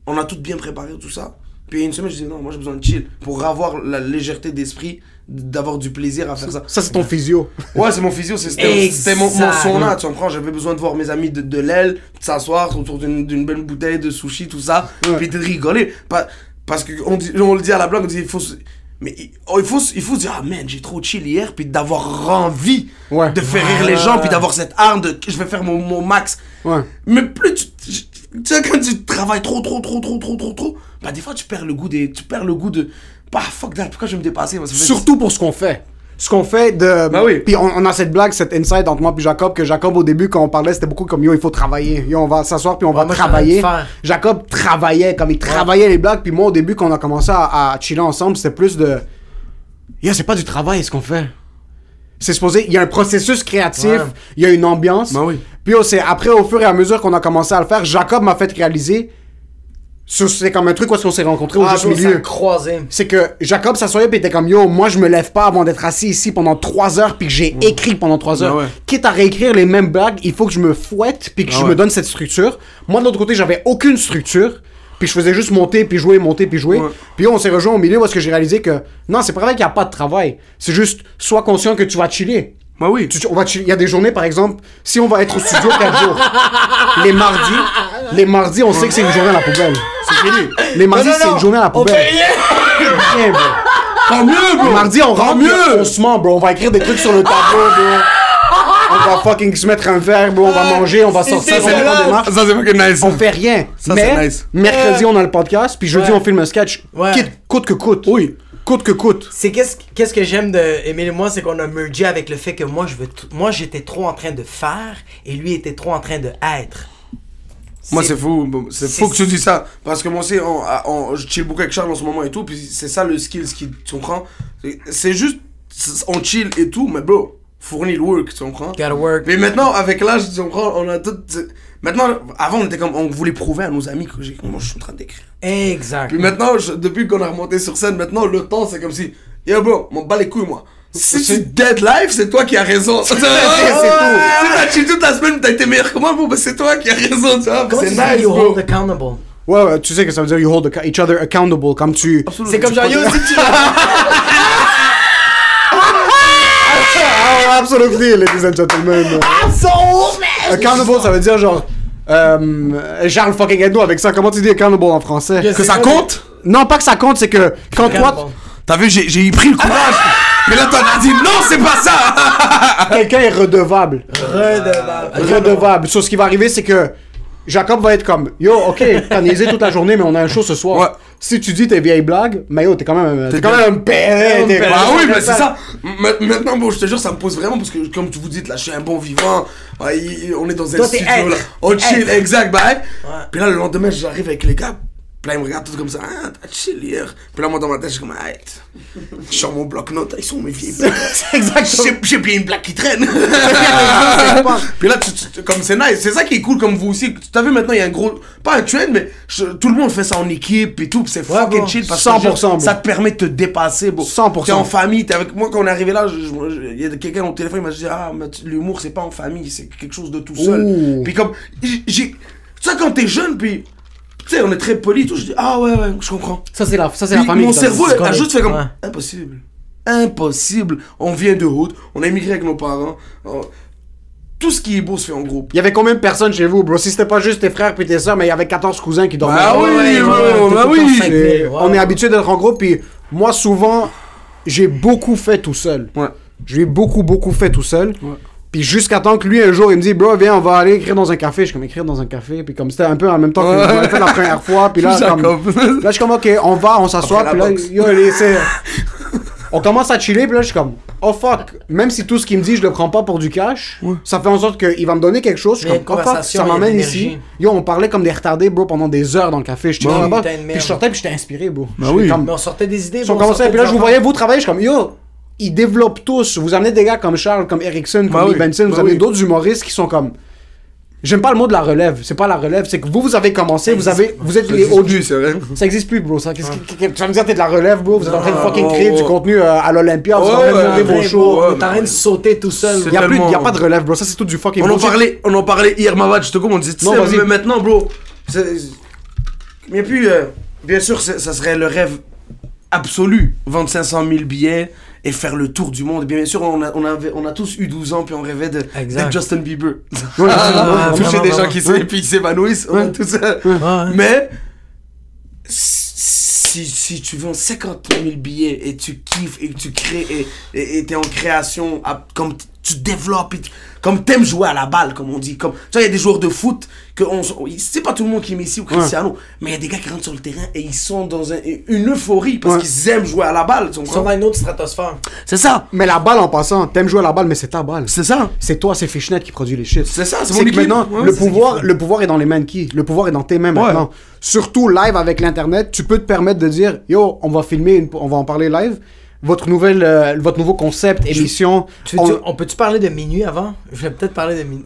on a tout bien préparé, tout ça. Puis il y a une semaine, je dis non, moi j'ai besoin de chill pour avoir la légèreté d'esprit, d'avoir du plaisir à faire ça. Ça, c'est ton physio. Ouais, c'est mon physio, c'est- c'était c'était mon, mon sauna, tu comprends? J'avais besoin de voir mes amis de, de l'aile, de s'asseoir autour d'une d'une belle bouteille de sushi, tout ça, Ouais. puis de rigoler. Pas- parce que on, le dit à la blague, on dit il faut. se- Mais il, oh, il faut, il faut se dire, ah man, j'ai trop chill hier, puis d'avoir envie Ouais. de faire rire les gens, puis d'avoir cette arme de je vais faire mon, mon max. Ouais. Mais plus tu. Tu tu sais, quand tu travailles trop, trop, trop, trop, trop, trop, trop, bah des fois tu perds le goût des. Tu perds le goût de. Bah fuck that, pourquoi je vais me dépasser? Moi, ça fait- Surtout pour ce qu'on fait. Ce qu'on fait de. Bah oui. Puis on, on a cette blague, cette insight entre moi et Jacob, que Jacob, au début, quand on parlait, c'était beaucoup comme yo, il faut travailler. Yo, on va s'asseoir puis on va moi, je suis en travailler. train de faire. Jacob travaillait, comme il travaillait les blagues. Puis moi, au début, quand on a commencé à, à chiller ensemble, c'était plus de. Yo, c'est pas du travail ce qu'on fait. C'est supposé. Il y a un processus créatif, Ouais. il y a une ambiance. Bah oui. Puis yo, c'est après, au fur et à mesure qu'on a commencé à le faire, Jacob m'a fait réaliser. C'est comme un truc où est-ce qu'on s'est rencontrés au Ah, juste milieu croisé. c'est que Jacob s'assoyait puis était comme yo moi je me lève pas avant d'être assis ici pendant 3 heures puis que j'ai écrit pendant 3 heures Ah ouais. quitte à réécrire les mêmes blagues il faut que je me fouette puis que Ah je ouais. me donne cette structure moi de l'autre côté j'avais aucune structure puis je faisais juste monter puis jouer monter puis jouer Ouais. puis on s'est rejoint au milieu parce que j'ai réalisé que non c'est pas vrai qu'il y a pas de travail c'est juste sois conscient que tu vas chiller Bah oui. tu- on va il y a des journées par exemple si on va être au studio 4 jours les mardis les mardis on sait que c'est une journée à la poubelle c'est fini les mardis c'est une journée à la on poubelle fait rien. Rien, bro. Tant mieux, bro! Mardi, on rentre, mieux. on se ment, bro. On va écrire des trucs sur le tableau, bro. On va fucking se mettre un verre, bro. On va manger, on va sortir, on va faire des marches. Ça, c'est fucking nice. On fait rien. Ça, Mais c'est nice. mercredi, on a le podcast, puis jeudi, Ouais. on filme un sketch. Ouais. Quitte- coûte que coûte. Oui. Coûte que coûte. C'est qu'est-ce qu'est-ce que j'aime de Emile et moi, c'est qu'on a mergé avec le fait que moi je veux moi j'étais trop en train de faire et lui était trop en train de être. Moi, c'est fou. C'est fou que tu dis ça. Parce que moi aussi, on, on- je chill beaucoup avec Charles en ce moment et tout. Puis c'est ça le skill, ce qui, tu comprends? C'est- juste, on chill et tout, mais bro, fournit le work, tu comprends? Gotta work. Mais maintenant, avec l'âge, tu comprends, on a tout. Maintenant, avant, on était comme, on voulait prouver à nos amis que j'ai, moi, je suis en train d'écrire. Exact. Puis maintenant, je- depuis qu'on a remonté sur scène, maintenant, le temps, c'est comme si, yo, bro, m'en bats les couilles, moi. Si tu dead live, c'est toi qui as raison. C'est tout. Si t'as chill toute la semaine, t'as été meilleur que moi, bah, c'est toi qui as raison, tu vois. C'est nice, you bro. hold accountable? Ouais, ouais, tu sais que ça veut dire you hold ac- each other accountable. Comme tu. C'est comme genre yo si tu Ah, absolutely, ladies and gentlemen. Accountable, ça veut dire genre. Euh, Charles fucking aide-nous avec ça. Comment tu dis accountable en français? Que ça compte? Non, pas que ça compte, c'est que quand toi, T'as vu, j'ai j'ai pris le courage. Mais là, t'en as dit non, c'est pas ça. quelqu'un est redevable. Redevable. Redevable. Sur ce qui va arriver, c'est que Jacob va être comme Yo, ok, t'as niaisé toute la journée, mais on a un show ce soir. Ouais. Si tu dis tes vieilles blagues, mais yo, t'es quand même, t'es quand même un père. t'es- père. Ah oui, mais c'est ça. Ma- Maintenant, bon, je te jure, ça me pose vraiment parce que, comme vous dites, là, je suis un bon vivant. Il- on est dans un studio, là. On T'es chill, exact, bah. hein. Puis là, le lendemain, j'arrive avec les gars. Puis là, ils me regardent tous comme ça. Ah, t'as chill hier. Puis là, moi, dans ma tête, je suis comme, ah, je sors mon bloc-notes, ils sont mes vieilles blagues. J'ai- J'ai bien une blague qui traîne. Puis là, tu, tu- comme c'est nice, c'est ça qui est cool comme vous aussi. Tu as vu maintenant, il y a un gros, pas un trend, mais je- tout le monde fait ça en équipe et tout, c'est fucking chill parce 100%, que ça te permet de te dépasser, bro. 100%. T'es en famille, t'es avec moi quand on est arrivé là, il y a quelqu'un au téléphone, il m'a dit ah, l'humour c'est pas en famille, c'est quelque chose de tout seul. Ouh. Puis comme j'ai, tu sais quand t'es jeune, puis tu sais on est très poli, et tout, je dis ah ouais ouais, je comprends. Ça, c'est la, ça, c'est la famille. mon cerveau correct. juste fait comme Ouais. impossible. Impossible. On vient de haute, on a immigré avec nos parents. Oh, Tout ce qui est beau se fait en groupe. Il y avait combien de personnes chez vous, bro? Si c'était pas juste tes frères puis tes soeurs, mais il y avait 14 cousins qui dormaient. Bah là. oui, ouais, bro, ouais, bah oui. ouais, on est ouais. habitué d'être en groupe, puis moi, souvent, j'ai beaucoup fait tout seul. Ouais. J'ai beaucoup, beaucoup fait tout seul. Puis jusqu'à temps que lui, un jour, il me dit, bro, viens, on va aller écrire dans un café. Je suis comme, écrire dans un café. Puis comme c'était un peu en même temps que je l'avais fait la première fois. Puis là, comme, là, je suis comme, ok, on va, on s'assoit. Puis là, yo, allez, c'est- On commence à chiller, puis là, je suis comme, oh fuck, même si tout ce qu'il me dit, je le prends pas pour du cash, ça fait en sorte qu'il va me donner quelque chose. Je suis comme, oh fuck, ça l'énergie. ici. Yo, on parlait comme des retardés, bro, pendant des heures dans le café. Je suis Bon. là-bas, puis je sortais, puis j'étais inspiré, bro. Bah oui. comme- Mais on sortait des idées. bon, on sortait puis là, je vous voyais vous travailler, je suis comme, yo, ils développent tous. Vous amenez des gars comme Charles, comme Erickson, comme Lee oui. Benson, vous Bah amenez oui. d'autres humoristes qui sont comme. J'aime pas le mot de la relève, c'est pas la relève, c'est que vous, vous avez commencé, vous avez, vous êtes les vrai. Ça existe plus, bro. Ça, qu'est-ce que- que- tu vas me dire, t'es de la relève, bro. Vous êtes en train de Ah, fucking oh, créer oh. du contenu euh, à l'Olympia, vous êtes en train de monter vos shows. est en train de sauter tout seul. C'est Y a, plus, tellement- y a pas de relève, bro. Ça, c'est tout du fucking On en parlait, on en parlait hier, Mavad, je te comprends, on disait, tu Non, sais, vas-y. mais maintenant, bro, c'est- il y a plus, euh, bien sûr, ça serait le rêve absolu, vendre 500 000 billets et faire le tour du monde. Bien sûr, on a, on avait, on a tous eu 12 ans, puis on rêvait de, Justin Bieber. Ouais, Ah, Toucher des gens qui s'évanouissent, tout ça. Mais, si, si tu vends 50 000 billets et tu kiffes et tu crées et- et et t'es en création, à- comme tu développes, et tu- comme t'aimes jouer à la balle, comme on dit. Comme, tu vois, il y a des joueurs de foot que on, c'est pas tout le monde qui est Messi ou Cristiano, mais il y a des gars qui rentrent sur le terrain et ils sont dans un- une euphorie parce Ouais. qu'ils aiment jouer à la balle. Ils sont dans une autre stratosphère. C'est ça, Mais la balle en passant, t'aimes jouer à la balle, mais c'est ta balle. c'est ça, C'est toi, c'est Fishnet qui produit les shit. c'est ça, c'est que équipe. maintenant, Ouais, le pouvoir, le pouvoir est dans les mains de qui? Le pouvoir est dans tes mains Ouais. maintenant. Surtout live avec l'internet, tu peux te permettre de dire, yo, on va filmer, une- on va en parler live. Votre nouvelle, euh, votre nouveau concept, émission. Tu- on- tu- on peut-tu parler de minuit avant? Je vais peut-être parler de minuit.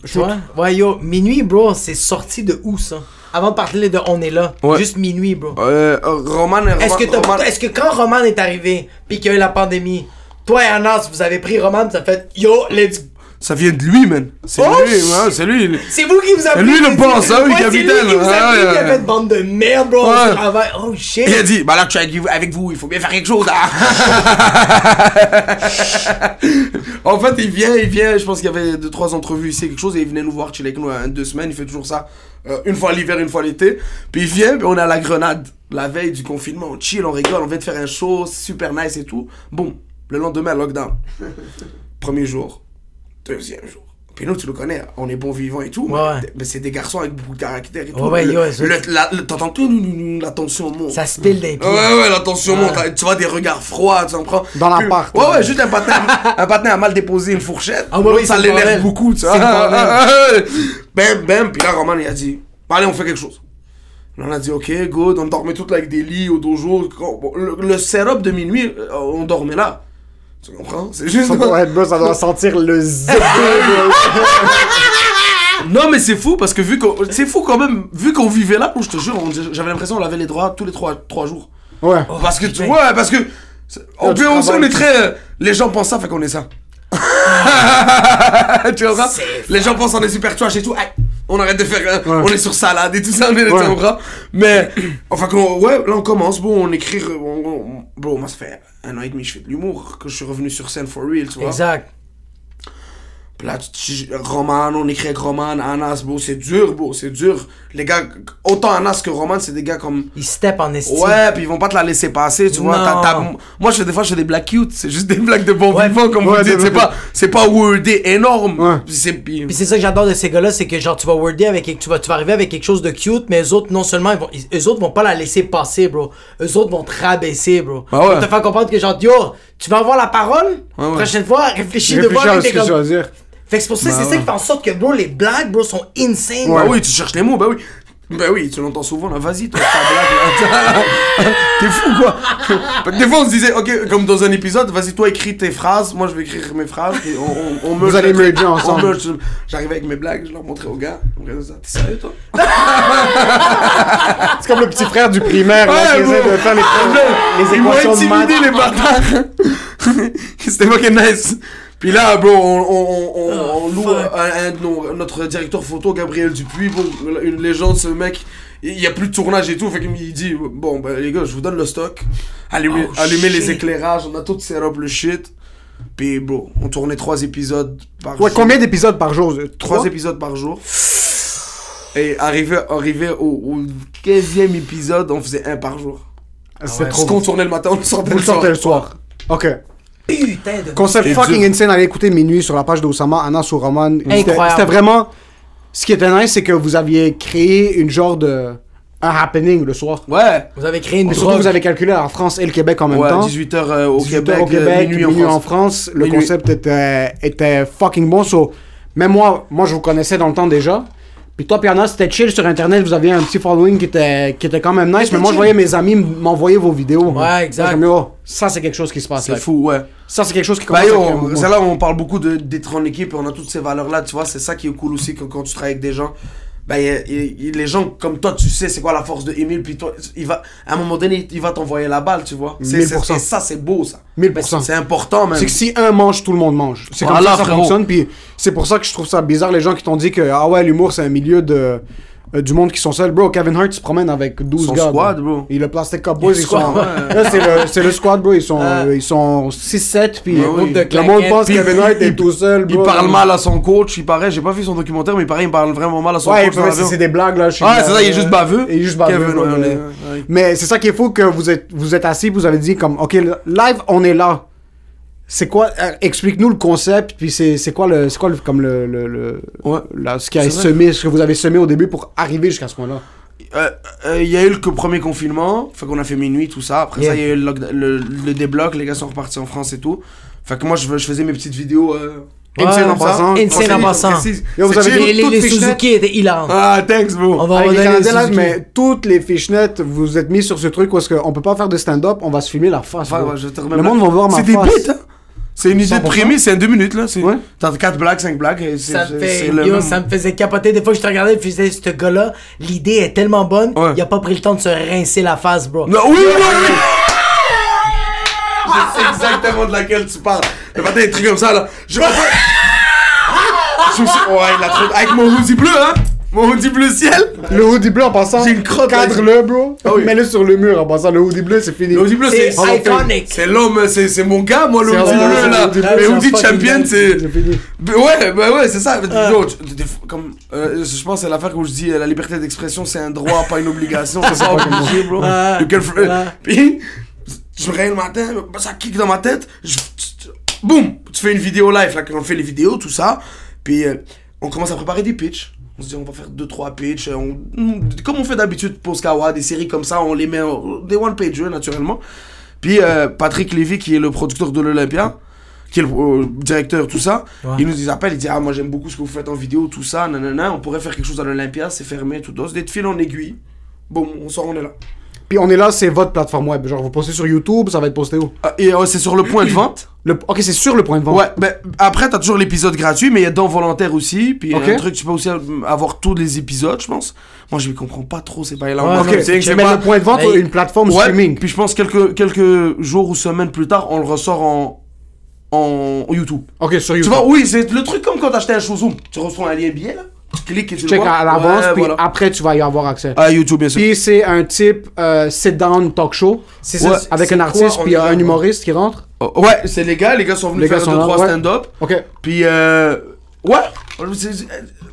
Ouais, yo, minuit, bro, c'est sorti de où ça? Avant de parler de On est là. Ouais. Juste minuit, bro. Euh, Roman, Est-ce que, Roman- que quand Roman est arrivé, puis qu'il y a eu la pandémie, toi et Anas, vous avez pris Roman, ça fait Yo, let's ça vient de lui, man. C'est Oh, lui, ouais, c'est lui. C'est vous qui vous avez Lui, le boss, hein, oui, Ouais, c'est capitaine, lui qui vous a ouais, qui a fait bande de merde, bro. Ouais. Oh shit. Il a dit, bah là, je suis avec vous- il faut bien faire quelque chose. hein. en fait, il vient, il vient, je pense qu'il y avait deux, trois entrevues ici, quelque chose, et il venait nous voir, chiller avec nous euh, deux semaines, il fait toujours ça, euh, une fois l'hiver, une fois l'été. Puis il vient, puis on est à la grenade, la veille du confinement, on chill, on rigole, on vient de faire un show, super nice et tout. Bon, le lendemain, lockdown. Premier jour, deuxième jour. Puis nous, tu le connais, on est bon vivant et tout, Ouais, mais, ouais. mais c'est des garçons avec beaucoup de caractère et tout. Ouais, T'entends tout, la tension monte. Ça se pile des pieds. Ouais, ouais, la tension Ouais. monte. Tu vois des regards froids, tu comprends? Dans Puis- l'appart, Ouais, ouais. ouais, juste un patin, un patin a mal déposé une fourchette. Ah, oui, ça l'énerve beaucoup, tu vois. Bam, bam. Puis là, Roman, il a dit Allez, on fait quelque chose. Là, on a dit Ok, good. On dormait tous là avec des lits au dojo. Le, le setup de minuit, euh, on dormait là. Tu comprends? C'est juste. Ça doit être beau, ça doit sentir le zip. Non, mais c'est fou parce que vu qu'on. C'est fou quand même. Vu qu'on vivait là, je te jure, on- j'avais l'impression qu'on avait les droits tous les trois, trois jours. ouais. Parce que tu vois, parce que. On, peut, on, on est très. euh, Les gens pensent ça, fait qu'on est ça. tu vois Les gens pensent qu'on est super trash et tout. Aïe, on arrête de faire. euh, Ouais. On est sur salade et tout ça, on est tu Ouais. comprends? Mais. Enfin, ouais, là on commence. Bon, on écrit. euh, on- on- Bro, moi ça fait un an et demi je fais de l'humour, que je suis revenu sur scène for real, tu vois. Exact. Puis là, tu- tu- Roman, on écrit avec Roman, Anas, bro, c'est dur, bro, c'est dur. Les gars, autant Anas que Roman, c'est des gars comme. Il step en estime. Ouais, puis ils vont pas te la laisser passer, tu vois. Moi, je fais des fois, je fais des blagues cute, c'est juste des blagues de bon Ouais. vivant, comme Ouais, vous dites. de- C'est pas, c'est pas wordé énorme. Ouais. Puis c'est puis- Puis c'est ça que j'adore de ces gars-là, c'est que genre tu vas worder avec tu vas tu vas arriver avec quelque chose de cute, mais eux autres non seulement ils vont ils- eux autres vont pas la laisser passer, bro. Eux autres vont te rabaisser, bro. Ah ouais. Pour te faire comprendre que genre yo, tu vas avoir la parole? Ouais, ouais. Prochaine fois, réfléchis de Réfléchis voir Fait que c'est pour ça, Bah c'est ça ouais. qui fait en sorte que bro les blagues, bro sont insane. Bah bro. oui, tu cherches les mots, bah oui. Bah oui, tu l'entends souvent là, vas-y, toi, ta blague là. T'es fou quoi. Des fois, on se disait, ok, comme dans un épisode, vas-y, toi, écris tes phrases, moi je vais écrire mes phrases, et on, on, on Vous allez merger ensemble. J'arrivais avec mes blagues, je leur montrais aux gars. On regardait ça, T'es sérieux toi? C'est comme le petit frère du primaire là, qui Ouais, essaie bro. de faire les, les Ils m'ont équations de maths. intimidé les bâtards. C'était fucking nice. Puis là, bro, on, on, on, on, Oh, on loue un de nos- notre directeur photo, Gabriel Dupuis, bon, une légende, ce mec. Il y a plus de tournage et tout, fait qu'il dit Bon, ben les gars, je vous donne le stock. Allumez, Oh, allumez les éclairages, on a tout set up le shit. Puis, bro, on tournait trois épisodes par Ouais, jour. combien d'épisodes par jour Trois Trois épisodes par jour. Et arrivé, arrivé au, au 15e épisode, on faisait un par jour. C'est Parce trop. qu'on tournait le matin, on le sortait le le soir. Ok. Putain de Concept C'est fucking dur. insane. Allez écouter Minuit sur la page d'Osama, Anna sur Roman. C'était- Incroyable. C'était vraiment. Ce qui était nice, c'est que vous aviez créé une genre de. Un happening le soir. Ouais. Vous avez créé une Mais surtout, drogue. vous avez calculé en France et le Québec en même Ouais, temps. 18h au 18 heures Québec, au Québec, minuit, minuit, en en France. France. Le Minuit. concept était, était fucking bon. So, même moi, moi, je vous connaissais dans le temps déjà. Puis toi, Piana, c'était chill sur Internet. Vous aviez un petit following qui était, qui était quand même nice. Mais moi, je voyais mes amis m'envoyer vos vidéos. Ouais, exact. Moi, je me dis, oh, ça, c'est quelque chose qui se passe C'est fou, ouais. Ça, c'est quelque chose qui Bah commence mouvement. c'est là où on parle beaucoup d'être en équipe on a toutes ces valeurs-là, tu vois, c'est ça qui est cool aussi quand, quand tu travailles avec des gens. Y a- y- y- les gens comme toi, tu sais c'est quoi la force de Emile, puis toi, il va, à un moment donné, il va t'envoyer la balle, tu vois. C'est- c'est- 1000%. Et ça, c'est beau, ça. 1000%. C'est important, même. C'est que si un mange, tout le monde mange. C'est comme ça que ça fonctionne. Puis c'est pour ça que je trouve ça bizarre, les gens qui t'ont dit que ah ouais, l'humour, c'est un milieu de, euh, du monde qui sont seuls. Bro, Kevin Hart se promène avec 12 Son gars. squad, bro. Et le Plastic Cup Boys, Le ils squad, sont. ouais. Là, c'est le, c'est le squad, bro. Ils sont, Ah. euh, ils sont 6-7. Puis Ouais, oui. Groupe de le monde claquettes. pense que Puis Kevin il- Hart est il- tout seul, Il bro. parle mal à son coach, il paraît, j'ai pas vu son documentaire, mais il paraît, il parle vraiment mal à son Ouais, coach. dans c'est l'avion. c'est des blagues, là. je suis- Ouais, c'est ça, il est juste baveux. Il est juste baveux. Kevin, bro, ouais, on mais- ouais. Mais c'est ça qui est fou que vous êtes, vous êtes assis, vous avez dit comme, ok, live, on est là. C'est quoi, euh, explique-nous le concept, puis c'est c'est quoi le, c'est quoi le, comme le, le, le- Ouais. la- ce qui a semé, ce que vous avez semé au début pour arriver jusqu'à ce point-là? Euh, euh, Il y a eu le premier confinement, fait qu'on a fait minuit, tout ça. Après Yeah. ça, il y a eu le, lockdown- le, le débloc, les gars sont repartis en France et tout. Fait que moi, je, je faisais mes petites vidéos. Euh, Ouais, insane en passant. Insane en passant. Yo, vous avez. Les, les, Suzuki étaient hilarants. Ah, thanks, bro. On va Avec les Canadiens Suzuki. mais toutes les fichenettes, vous êtes mis sur ce truc où est-ce qu'on peut pas faire de stand-up, on va se filmer la face. Bro. ouais, je te Le monde va voir ma C'est des face. hein. C'est une idée de 100%. prémisse, c'est en deux minutes, là. c'est- Ouais. T'as 4 blagues, 5 blagues. et c'est- Ça me, c'est- fait, c'est le yo, ça me faisait capoter. Des fois, je te regardais et je faisais, ce gars-là, l'idée est tellement bonne, Ouais. il a pas pris le temps de se rincer la face, bro. Non, oui, oui, oui. Je sais exactement de laquelle tu parles. Le matin, des trucs comme ça, là. Je Je me suis. Ouais, il a trop. Avec mon hoodie bleu, hein? Mon hoodie bleu ciel. Le hoodie bleu en passant, J'ai une crotte, là. cadre-le, bro. Ah oui. Mets-le sur le mur en passant. Le hoodie bleu, c'est fini. Le hoodie bleu, C'est iconic. C'est l'homme, c'est mon gars, moi, le hoodie bleu, là. Le hoodie champion, c'est. Ouais, bah ouais, c'est ça. Fois, comme, euh, je pense que c'est l'affaire où je dis euh, la liberté d'expression, c'est un droit, pas une obligation. C'est pas obligé, bro. Ouais. Puis, je me réveille le matin, ça kick dans ma tête. Boum, tu fais une vidéo live, là, quand on fait les vidéos, tout ça. Puis euh, on commence à préparer des pitchs. On se dit, on va faire 2-3 pitchs. on- comme on fait d'habitude pour Skawa, des séries comme ça, on les met en, des one-pager naturellement. Puis euh, Patrick Lévy, qui est le producteur de l'Olympia, qui est le euh, directeur, tout ça, Ouais. il nous appelle, il dit Ah, moi j'aime beaucoup ce que vous faites en vidéo, tout ça, nanana, on pourrait faire quelque chose à l'Olympia, c'est fermé, tout ça. C'est de fil en aiguille. Bon, on sort, on est là. Puis on est là, c'est votre plateforme web. Genre, vous postez sur YouTube, ça va être posté où? Ah, et euh, c'est sur le point de vente? Le- Ok, c'est sur le point de vente. Ouais, ben après t'as toujours l'épisode gratuit, mais il y a dans volontaire aussi. Puis Ok. un truc, tu peux aussi avoir tous les épisodes, je pense. Moi, je ne comprends pas trop ces bails-là. Non, Ok, c'est- pas- le point de vente, Hey. une plateforme Ouais, streaming. Puis je pense quelques, quelques jours ou semaines plus tard, on le ressort en, en YouTube. Ok, sur Tu YouTube. vois, oui, c'est le truc comme quand t'achetais un showroom. Tu reçois un lien billet là, tu cliques et tu Tu check le vois. à l'avance, Ouais, puis voilà. après, tu vas y avoir accès. À YouTube, bien sûr. Puis c'est un type euh, sit-down talk show C'est Ouais, avec c'est un artiste puis un humoriste qui rentre. Oh, ouais, c'est les gars, les gars sont venus Les gars faire sont deux, trois ouais. stand-up. Ok. Puis, euh, ouais,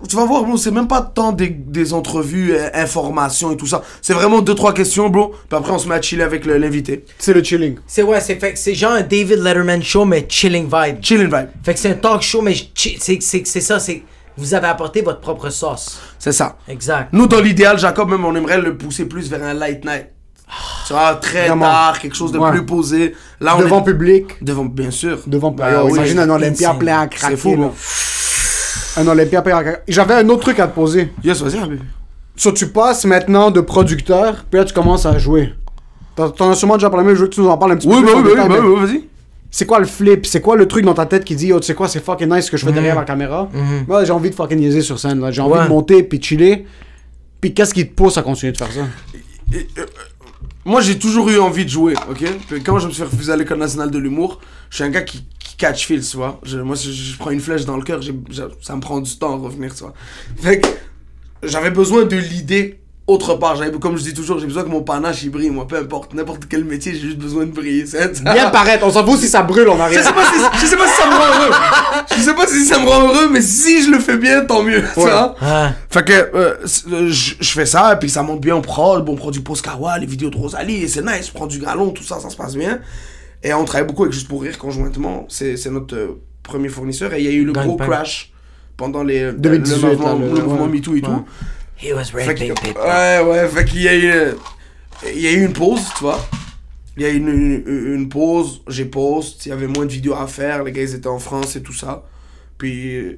tu vas voir, bro, c'est même pas tant des, des entrevues, euh, informations et tout ça. C'est vraiment deux, trois questions, bro. Puis après, on se met à chiller avec le- l'invité. C'est le chilling. C'est ouais, c'est fait c'est genre un David Letterman show mais chilling vibe. Chilling vibe. Fait que c'est un talk show mais chi- c'est c'est c'est ça, c'est vous avez apporté votre propre sauce. C'est ça. Exact. Nous, dans l'idéal, Jacob, même, on aimerait le pousser plus vers un light night. Tu vois, très Vraiment. tard, quelque chose de Ouais. plus posé. Là, on Devant est... public. Devant, bien sûr. Devant Bah Yo, oui. Imagine un Olympia plein à craquer. C'est fou, là. bro. Un Olympia plein à craquer. J'avais un autre truc à te poser. Yes, vas-y. So, tu passes maintenant de producteur, puis là, tu commences à jouer. T'en as sûrement déjà parlé, mais je veux que tu nous en parles un petit Oui, peu bah plus. oui, bah oui, bah mais oui, vas-y. C'est quoi le flip? C'est quoi le truc dans ta tête qui dit, oh, tu sais quoi, c'est fucking nice ce que je fais derrière Mhm. la caméra? Moi, j'ai envie de fucking niaiser sur scène, là. J'ai envie Ouais. de monter puis chiller. Puis qu'est-ce qui te pousse à continuer de faire ça? Euh, moi, j'ai toujours eu envie de jouer, ok? Puis quand je me suis refuser à l'école nationale de l'humour, je suis un gars qui, qui catch feel, tu vois? Je- moi, si je, je prends une flèche dans le cœur, ça me prend du temps à revenir, tu vois? Fait que j'avais besoin de l'idée autre part. Comme je dis toujours, j'ai besoin que mon panache il brille, moi, peu importe, n'importe quel métier, j'ai juste besoin de briller. c'est- Bien paraître, on s'en fout si ça brûle en Je arrière. sais, pas si, je sais pas si ça me rend heureux. Je sais pas si ça me rend heureux, mais si je le fais bien, tant mieux. tu Ouais. vois. Ouais. Fait que euh, euh, je je fais ça, et puis ça monte bien en prod, bon, on prend du Poscawa, les vidéos de Rosalie, et c'est nice, on prend du galon, tout ça, ça se passe bien. Et on travaille beaucoup avec Juste pour Rire conjointement, c'est c'est notre euh, premier fournisseur, et il y a eu le Gang gros bang. crash pendant les, 2018, le mouvement, là, le- le mouvement ouais. MeToo et Ouais. tout. He was Fait raping que- people. ouais, ouais, fait qu'il y a eu, il y a eu une pause, tu vois. Il y a eu une, une, une pause, j'ai post, il y avait moins de vidéos à faire, les gars ils étaient en France et tout ça. Puis, euh,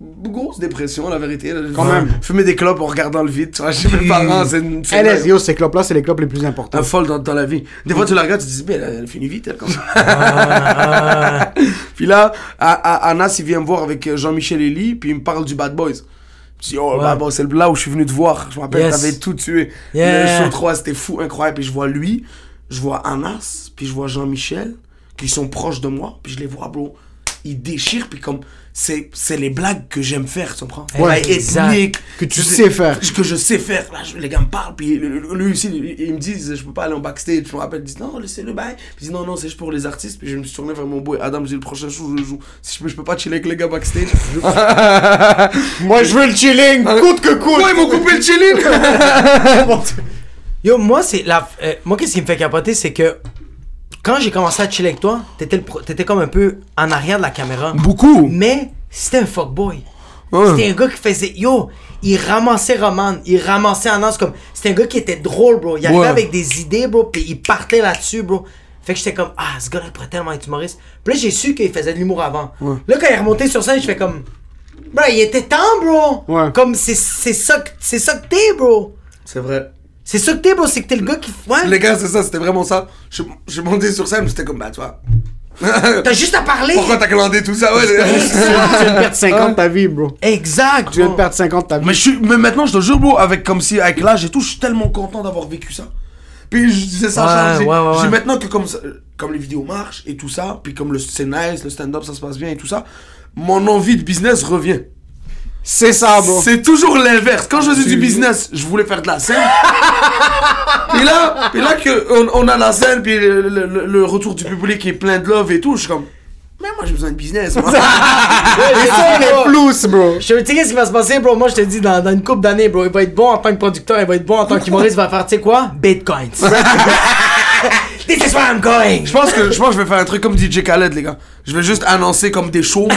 grosse dépression, la vérité. là. Quand même. Fumer des clopes en regardant le vide, tu vois, chez mes parents, c'est une. c'est LS, yo, ces clopes-là, c'est les clopes les plus importantes. un folle dans, dans la vie. Des fois, tu la regardes, tu te dis, mais elle, elle finit vite, elle, comme ça. Ah, Puis là, A- A- Anas, il vient me voir avec Jean-Michel Elie, puis il me parle du Bad Boys. Je dis, oh, Ouais. Bad Boys, c'est là où je suis venu te voir. Je me rappelle, Yes. t'avais tout tué. Yeah. Le show 3, c'était fou, incroyable. Puis je vois lui, je vois Anas, puis je vois Jean-Michel, qui sont proches de moi, puis je les vois, bro. Ils déchirent, puis comme, c'est c'est les blagues que j'aime faire, tu comprends? Ouais, ethniques, Que tu je sais faire. Que je sais faire. Là, je- les gars me parlent, puis lui aussi, ils me disent, je peux pas aller en backstage. Je me rappelle, ils disent, non, laissez le bail. Puis ils disent, non, non, c'est juste pour les artistes. Puis je me suis tourné vers mon boy Adam, je dis, le prochain show, je joue. Si je peux, je peux pas chiller avec les gars backstage. Moi, je veux le chilling, coûte que coûte. Ouais, ils m'ont coupé le chilling! Yo, moi, c'est la. euh, moi, qu'est-ce qui me fait capoter, c'est que quand j'ai commencé à chiller avec toi, t'étais, t'étais comme un peu en arrière de la caméra. Beaucoup! Mais c'était un fuckboy. Ouais. C'était un gars qui faisait. Yo, il ramassait Roman, il ramassait Anas comme. C'était un gars qui était drôle, bro. Il arrivait Ouais. avec des idées, bro, puis il partait là-dessus, bro. Fait que j'étais comme, ah, ce gars-là pourrait tellement être humoriste. Puis là, j'ai su qu'il faisait de l'humour avant. Là, quand il est remonté sur scène, je fais comme, bro, il était temps, bro. Ouais. Comme, c'est, c'est ça, c'est ça que t'es, bro. C'est vrai. C'est ça que t'es, bro. C'est que t'es le gars qui. Ouais. Les gars, c'est ça, c'était vraiment ça. Je, je montais sur scène, c'était comme, bah, tu vois. T'as juste à parler. Pourquoi t'as clandé tout ça? Ouais, Tu viens de perdre 5 ans de ta vie, bro. Exact. Tu viens de perdre 5 ans de ta vie. Mais, je suis, mais maintenant, je te jure, bro, avec, comme si, avec l'âge et tout, je suis tellement content d'avoir vécu ça. Puis je disais ça, Ouais, ouais, ouais, j'ai ouais. maintenant que comme, ça- comme les vidéos marchent et tout ça, puis comme le c'est nice, le stand-up ça se passe bien et tout ça, mon envie de business revient. C'est ça, bro. C'est toujours l'inverse. Quand je faisais du business, je voulais faire de la scène. et là, et là que on, on a la scène, puis le, le- le- le retour du public est plein de love et tout, je suis comme, mais moi j'ai besoin de business. moi. Et ça, les flous, bro. Je te dis qu'est-ce qui va se passer, bro? Moi, je te dis, dans, dans une couple d'années, bro, il va être bon en tant que producteur, il va être bon en tant qu'humoriste, il va faire, tu sais quoi? Bitcoins. This is where I'm going. Je pense que je pense que je vais faire un truc comme DJ Khaled, les gars. Je vais juste annoncer comme des shows.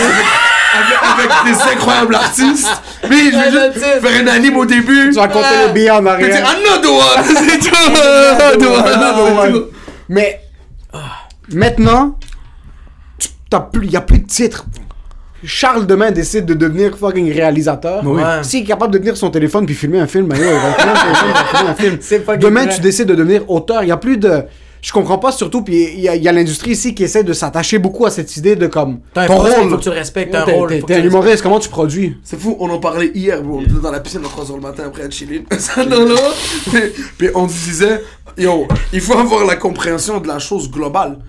Avec, avec des incroyables artistes. Mais je Ouais, vais juste faire un anime au début. Tu vas compter Ah. les billets en Puis dire arrière. another one, c'est tout. Another one, another one. Mais maintenant, tu- t'as plus, y a plus de titres. Charles demain décide de devenir fucking réalisateur. Oui. S'il est capable de tenir son téléphone puis filmer un film, ben, il va filmer un il film. Demain, vrai. tu décides de devenir auteur. Il y a plus de. Je comprends pas surtout, puis il y a, l'industrie ici qui essaie de s'attacher beaucoup à cette idée de comme. Ton rôle. faut que tu respectes, un T'es- rôle. T'es un humoriste, comment tu produis? C'est fou, on en parlait hier, bro. On était dans la piscine à 3h le matin après être chillé. Ça, non, non. Puis, on disait, yo, il faut avoir la compréhension de la chose globale.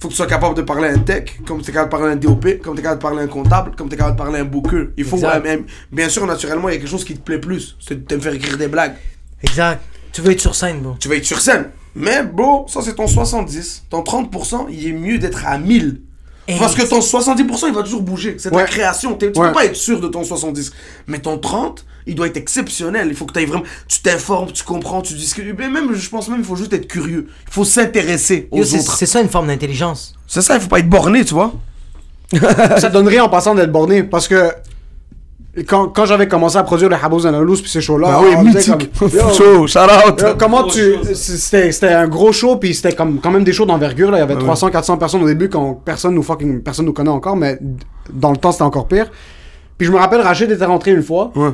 Faut que tu sois capable de parler à un tech, comme tu es capable de parler à un DOP, comme tu es capable de parler à un comptable, comme tu es capable de parler à un booker. Il faut, même- bien sûr, naturellement, il y a quelque chose qui te plaît plus. C'est de me faire écrire des blagues. Exact. Tu veux être sur scène, bro. Tu vas être sur scène. Mais, bro, ça c'est ton 70. Ton 30%, il est mieux d'être à 1000. Hey. Parce que ton 70%, il va toujours bouger. C'est ta Ouais. création. T'es- Tu Ouais. peux pas être sûr de ton 70. Mais ton 30, il doit être exceptionnel. Il faut que tu vraiment. Tu t'informes, tu comprends, tu discutes. Mais même, je pense même, il faut juste être curieux. Il faut s'intéresser aux Yo, c'est autres. c'est ça une forme d'intelligence. C'est ça, il faut pas être borné, tu vois. ça donnerait en passant d'être borné parce que quand, quand j'avais commencé à produire le Habos and puis ces shows-là, Bah oui, mythique. comme, Show, shout out. comment tu c'était c'était un gros show puis c'était comme quand même des shows d'envergure là il y avait 300 400 personnes au début quand personne nous fucking personne nous connaît encore mais dans le temps c'était encore pire puis je me rappelle Rachid était rentré une fois Ouais,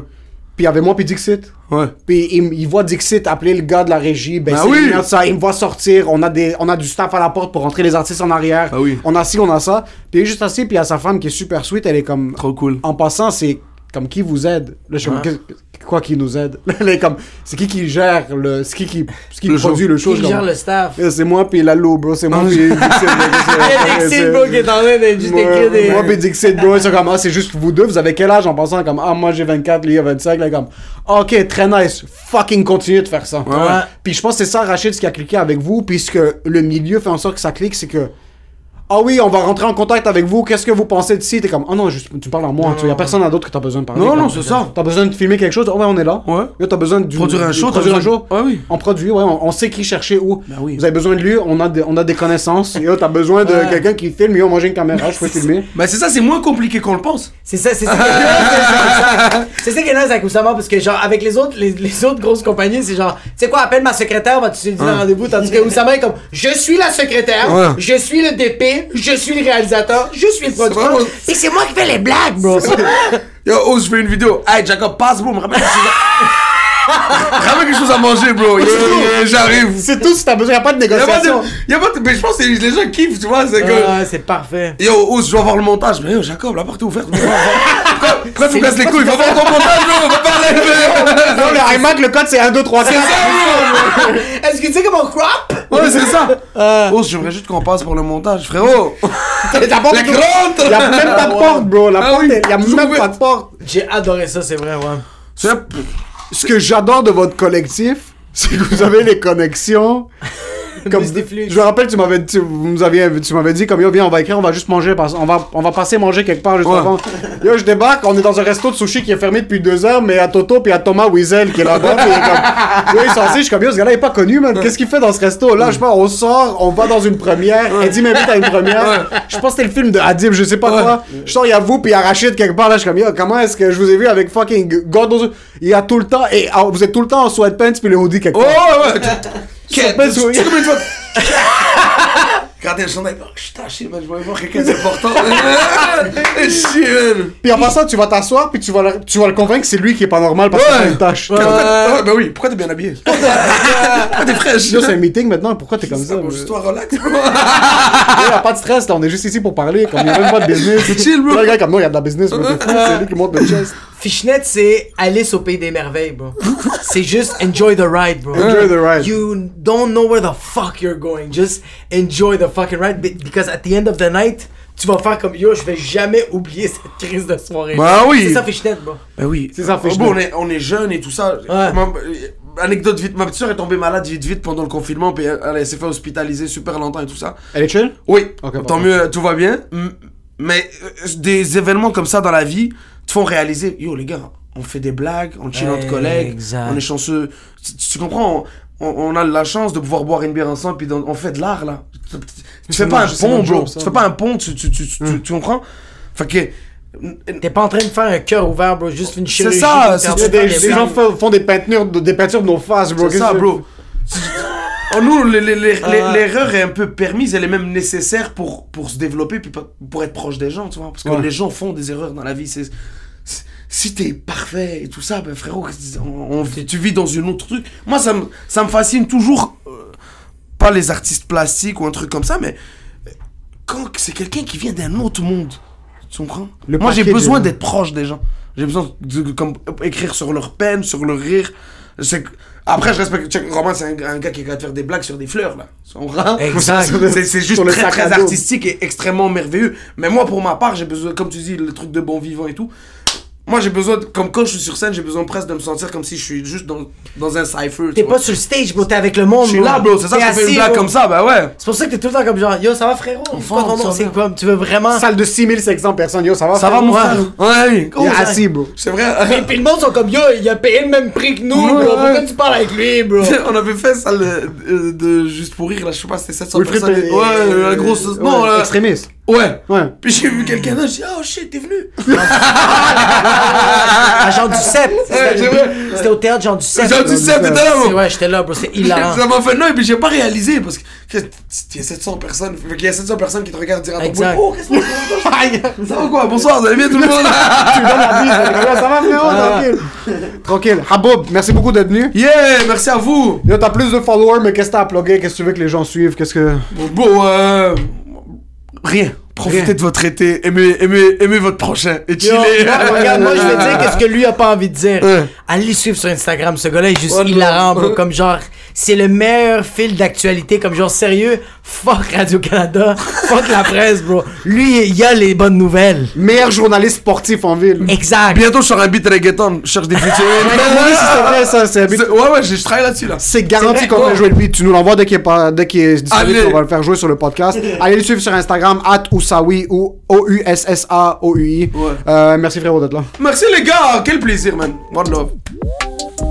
puis il y avait moi puis Dixit ouais. puis il, il voit Dixit appeler le gars de la régie, ben Ah c'est oui. bien ça, il me voit sortir, on a, des, on a du staff à la porte pour rentrer les artistes en arrière, Ah oui. on a ci, on a ça, puis il est juste assis, puis il y a sa femme qui est super sweet, elle est comme, Trop cool. en passant, c'est comme qui vous aide? Là, je suis comme, Ouais. Qu'est- quoi qui nous aide? Est comme, c'est qui qui gère le, c'est qui qui, c'est qui Le produit show. le show Qui gère comme, le staff? Eh, C'est moi puis Lalo, bro, c'est moi puis Dixit. bro, c'est- qui est en train de juste moi, écrire des. moi pis Dixit, bro, sont comme, ah, c'est juste vous deux, vous avez quel âge en pensant comme, ah, moi j'ai 24, lui il a 25, là, comme, ah, ok, très nice, fucking continue de faire ça. Ouais. Puis je pense que c'est ça, Rachid, ce qui a cliqué avec vous, puisque le milieu fait en sorte que ça clique, c'est que, ah oui, on va rentrer en contact avec vous, qu'est-ce que vous pensez de ci? T'es comme, oh non, juste, tu parles à moi, il y a personne d'autre que t'as besoin de parler. Non, comme, non, c'est ça. T'as besoin de filmer quelque chose, oh ouais, on est là. Ouais. Yo, t'as besoin de Produire un show, produire un show. Ouais, oui. On produit, ouais, on, on sait qui chercher où. Ben oui. Vous avez besoin de lui, on a des, on a des connaissances. Yo, t'as besoin de Ouais. quelqu'un qui filme, yo, moi j'ai une caméra, je peux filmer. Ben c'est ça, c'est moins compliqué qu'on le pense. C'est ça, c'est ça. qui est nice, C'est ça qui est nice avec Oussama parce que genre avec les autres, les, les autres grosses compagnies, c'est genre, tu sais quoi, appelle ma secrétaire, on va te dire un rendez-vous, tandis que Oussama est comme, je suis la secrétaire, je suis le DP, je suis le réalisateur, je suis le producteur, et c'est moi qui fais les blagues, bro. Yo, oh, je fais une vidéo. Hey, Jacob, passe, bro, me à... ramène quelque chose à manger, bro. J'arrive. C'est tout si t'as besoin, y a pas de Y'a négociation. Y'a pas de... Mais je pense que les gens kiffent, tu vois, c'est que... Ouais, c'est parfait. Yo, Ous, je dois voir le montage. Mais yo, Jacob, la porte est ouverte. Pourquoi tu me casses les couilles Va voir ton montage, bro. Va parler, Non, le iMac, le code c'est 1, 2, 3, 4. Est-ce que tu sais comment crop? Ouais, c'est ça. Ous, j'aimerais juste qu'on passe pour le montage, frérot. La y grande a même pas de porte, bro. La Ah porte, oui, est- y a toujours même pas ouverte. de porte. J'ai adoré ça, c'est vrai, ouais. Ce que j'adore de votre collectif, c'est que vous avez les connexions. Comme, je me rappelle, tu m'avais, tu, vous nous aviez, tu m'avais dit comme yo viens on va écrire, on va juste manger, on va, on va passer manger quelque part juste Ouais. avant. Yo je débarque, on est dans un resto de sushi qui est fermé depuis deux heures, mais à Toto puis à Thomas Wiesel qui est là-bas, puis il est comme, yo sait, je suis comme yo ce gars-là il est pas connu man, qu'est-ce qu'il fait dans ce resto? Là, je sais pas, on sort, on va dans une première, Eddie m'invite à une première, je pense que c'était le film de Adib, je sais pas Ouais. quoi, je sors il y a vous puis il y a Rachid quelque part là, je suis comme yo comment est-ce que je vous ai vu avec fucking Gordo, il y a tout le temps et ah, vous êtes tout le temps en sweatpants puis le hoodie quelque Oh, part. ouais, ouais. Pas Tu sais combien de fois Regardez le chandail, oh, je suis taché, man, je vais voir quelqu'un d'important. Chier, man. Puis en passant, tu vas t'asseoir, puis tu vas, le, tu vas le convaincre que c'est lui qui est pas normal parce qu'il Ouais. a une tâche. Ouais, ouais, bah oui, pourquoi t'es bien habillé? Pourquoi t'es fraîche? C'est un meeting maintenant, pourquoi t'es comme ça? Bon, bro? juste toi, relax. A pas de stress, là, on est juste ici pour parler, comme y a même pas de business. C'est chill, bro. Là, le gars, comme non, y a de la business, fou, c'est lui qui monte le chest. Fishnet, c'est Alice au pays des merveilles, bro. c'est juste enjoy the ride, bro. Enjoy the ride. You don't know where the fuck you're going. Just enjoy the fucking ride. be- Because at the end of the night, tu vas faire comme yo, je vais jamais oublier cette crise de soirée. Bah oui. C'est ça, Fishnet, bro. Bah oui. C'est ça, Oh, Fishnet. bon, on est, on est jeunes et tout ça. Ouais. Ma- anecdote vite, ma petite soeur est tombée malade vite vite pendant le confinement, puis elle, elle s'est fait hospitaliser super longtemps et tout ça. Elle est chill? Oui, Ok, tant mieux, tout va bien. Mais euh, des événements comme ça dans la vie te font réaliser, yo les gars, on fait des blagues, on chill entre collègues, Exact. on est chanceux. Tu, tu comprends on, a la chance de pouvoir boire une bière ensemble, puis on fait de l'art là. Tu, fais C'est pas un c'est pont, bro. ça. Tu fais pas un pont, tu, tu, tu comprends? Fait que T'es pas en train de faire un cœur ouvert, bro, juste une C'est chirurgie. ça, c'est- faire Il y a du des, des gens font, font des peintures, de- des peintures de nos faces, bro. C'est ça, bro. Oh, nous, Ah. l'erreur est un peu permise, elle est même nécessaire pour, pour se développer, puis pour- être proche des gens, tu vois. Parce que Ouais. les gens font des erreurs dans la vie. c'est c'est- si t'es parfait et tout ça, ben frérot, on- on- tu vis dans une autre truc. Moi, ça me, ça me fascine toujours, euh, pas les artistes plastiques ou un truc comme ça, mais euh, quand c'est quelqu'un qui vient d'un autre monde, tu comprends Le Moi, j'ai besoin d'être proche des gens. J'ai besoin de, de- comme, écrire sur leur peine, sur leur rire. Après, je respecte. Roman, c'est un, un gars qui est capable de faire des blagues sur des fleurs, là. C'est juste très, très artistique et extrêmement merveilleux. Mais moi, pour ma part, j'ai besoin, comme tu dis, le truc de bon vivant et tout. Moi, j'ai besoin, de- comme quand je suis sur scène, j'ai besoin presque de me sentir comme si je suis juste dans, dans un cypher. T'es pas sur le stage, bro, t'es avec le monde, Je suis là, bro, c'est ça, fais assis, une blague comme ça, bah ouais. C'est pour ça que t'es tout le temps comme genre, yo, ça va, frérot? En C'est quoi ton forme, nom? ça C'est va. quoi? Tu veux vraiment? Salle de 6500 personnes, yo, ça va? Ça va, mon Ouais. frère Ouais, oui. Il est ça- assis, bro. C'est vrai. Et puis le monde sont comme, yo, il a payé le même prix que nous, bro. Pourquoi tu parles avec lui, bro? On avait fait ça euh, de juste pour rire là, je sais pas, c'était 700 Wilfried personnes. Ouais, la grosse. non, là. Extrémiste. Ouais. Ouais. Puis j'ai vu quelqu'un là, j'ai dit, oh shit, t'es venu. À Jean Duceppe. C'était au théâtre Jean Duceppe. Jean Duceppe, t'étais là, bro. Ouais, j'étais là, bro. C'est hilarant. Ça m'a fait non, et puis j'ai pas réalisé parce que qu'il y a 700 personnes, fait qu'il y a 700 personnes qui te regardent dire à ton oh, qu'est-ce que c'est Ça va quoi? Bonsoir, vous allez bien tout le monde? Tu lui donnes la bise, t'es comme, ça va, frérot, tranquille. Tranquille. Haboub, merci beaucoup d'être venu. Yeah, merci à vous. Yo, t'as plus de followers, mais qu'est-ce que t'as à plugger? Qu'est-ce que tu veux que les gens suivent? Qu'est-ce que. Bon, euh. Rien. Profitez Rien. de votre été, aimez, aimez, aimez votre prochain et chillez. regarde, moi, je vais dire qu'est-ce que lui a pas envie de dire. Ouais. Allez le suivre sur Instagram. Ce gars-là est juste hilarant, bro. Comme genre, c'est le meilleur fil d'actualité. Comme genre, sérieux, fuck Radio-Canada, fuck la presse, bro. Lui, il a les bonnes nouvelles. Meilleur journaliste sportif en ville. Exact. Bientôt, je sors un beat reggaeton, je cherche des. Oui, si c'est vrai, ça, c'est C'est- Ouais, ouais, je travaille là-dessus là. C'est garanti qu'on va jouer le beat. Tu nous l'envoies dès qu'il est, pas, dès qu'il est disponible, Allez. on va le faire jouer sur le podcast. Allez le suivre sur Instagram, at Oussaoui ou O-U-S-S-A-O-U-I. Ouais. Euh, merci frérot d'être là. Merci les gars, quel plaisir, man. One love.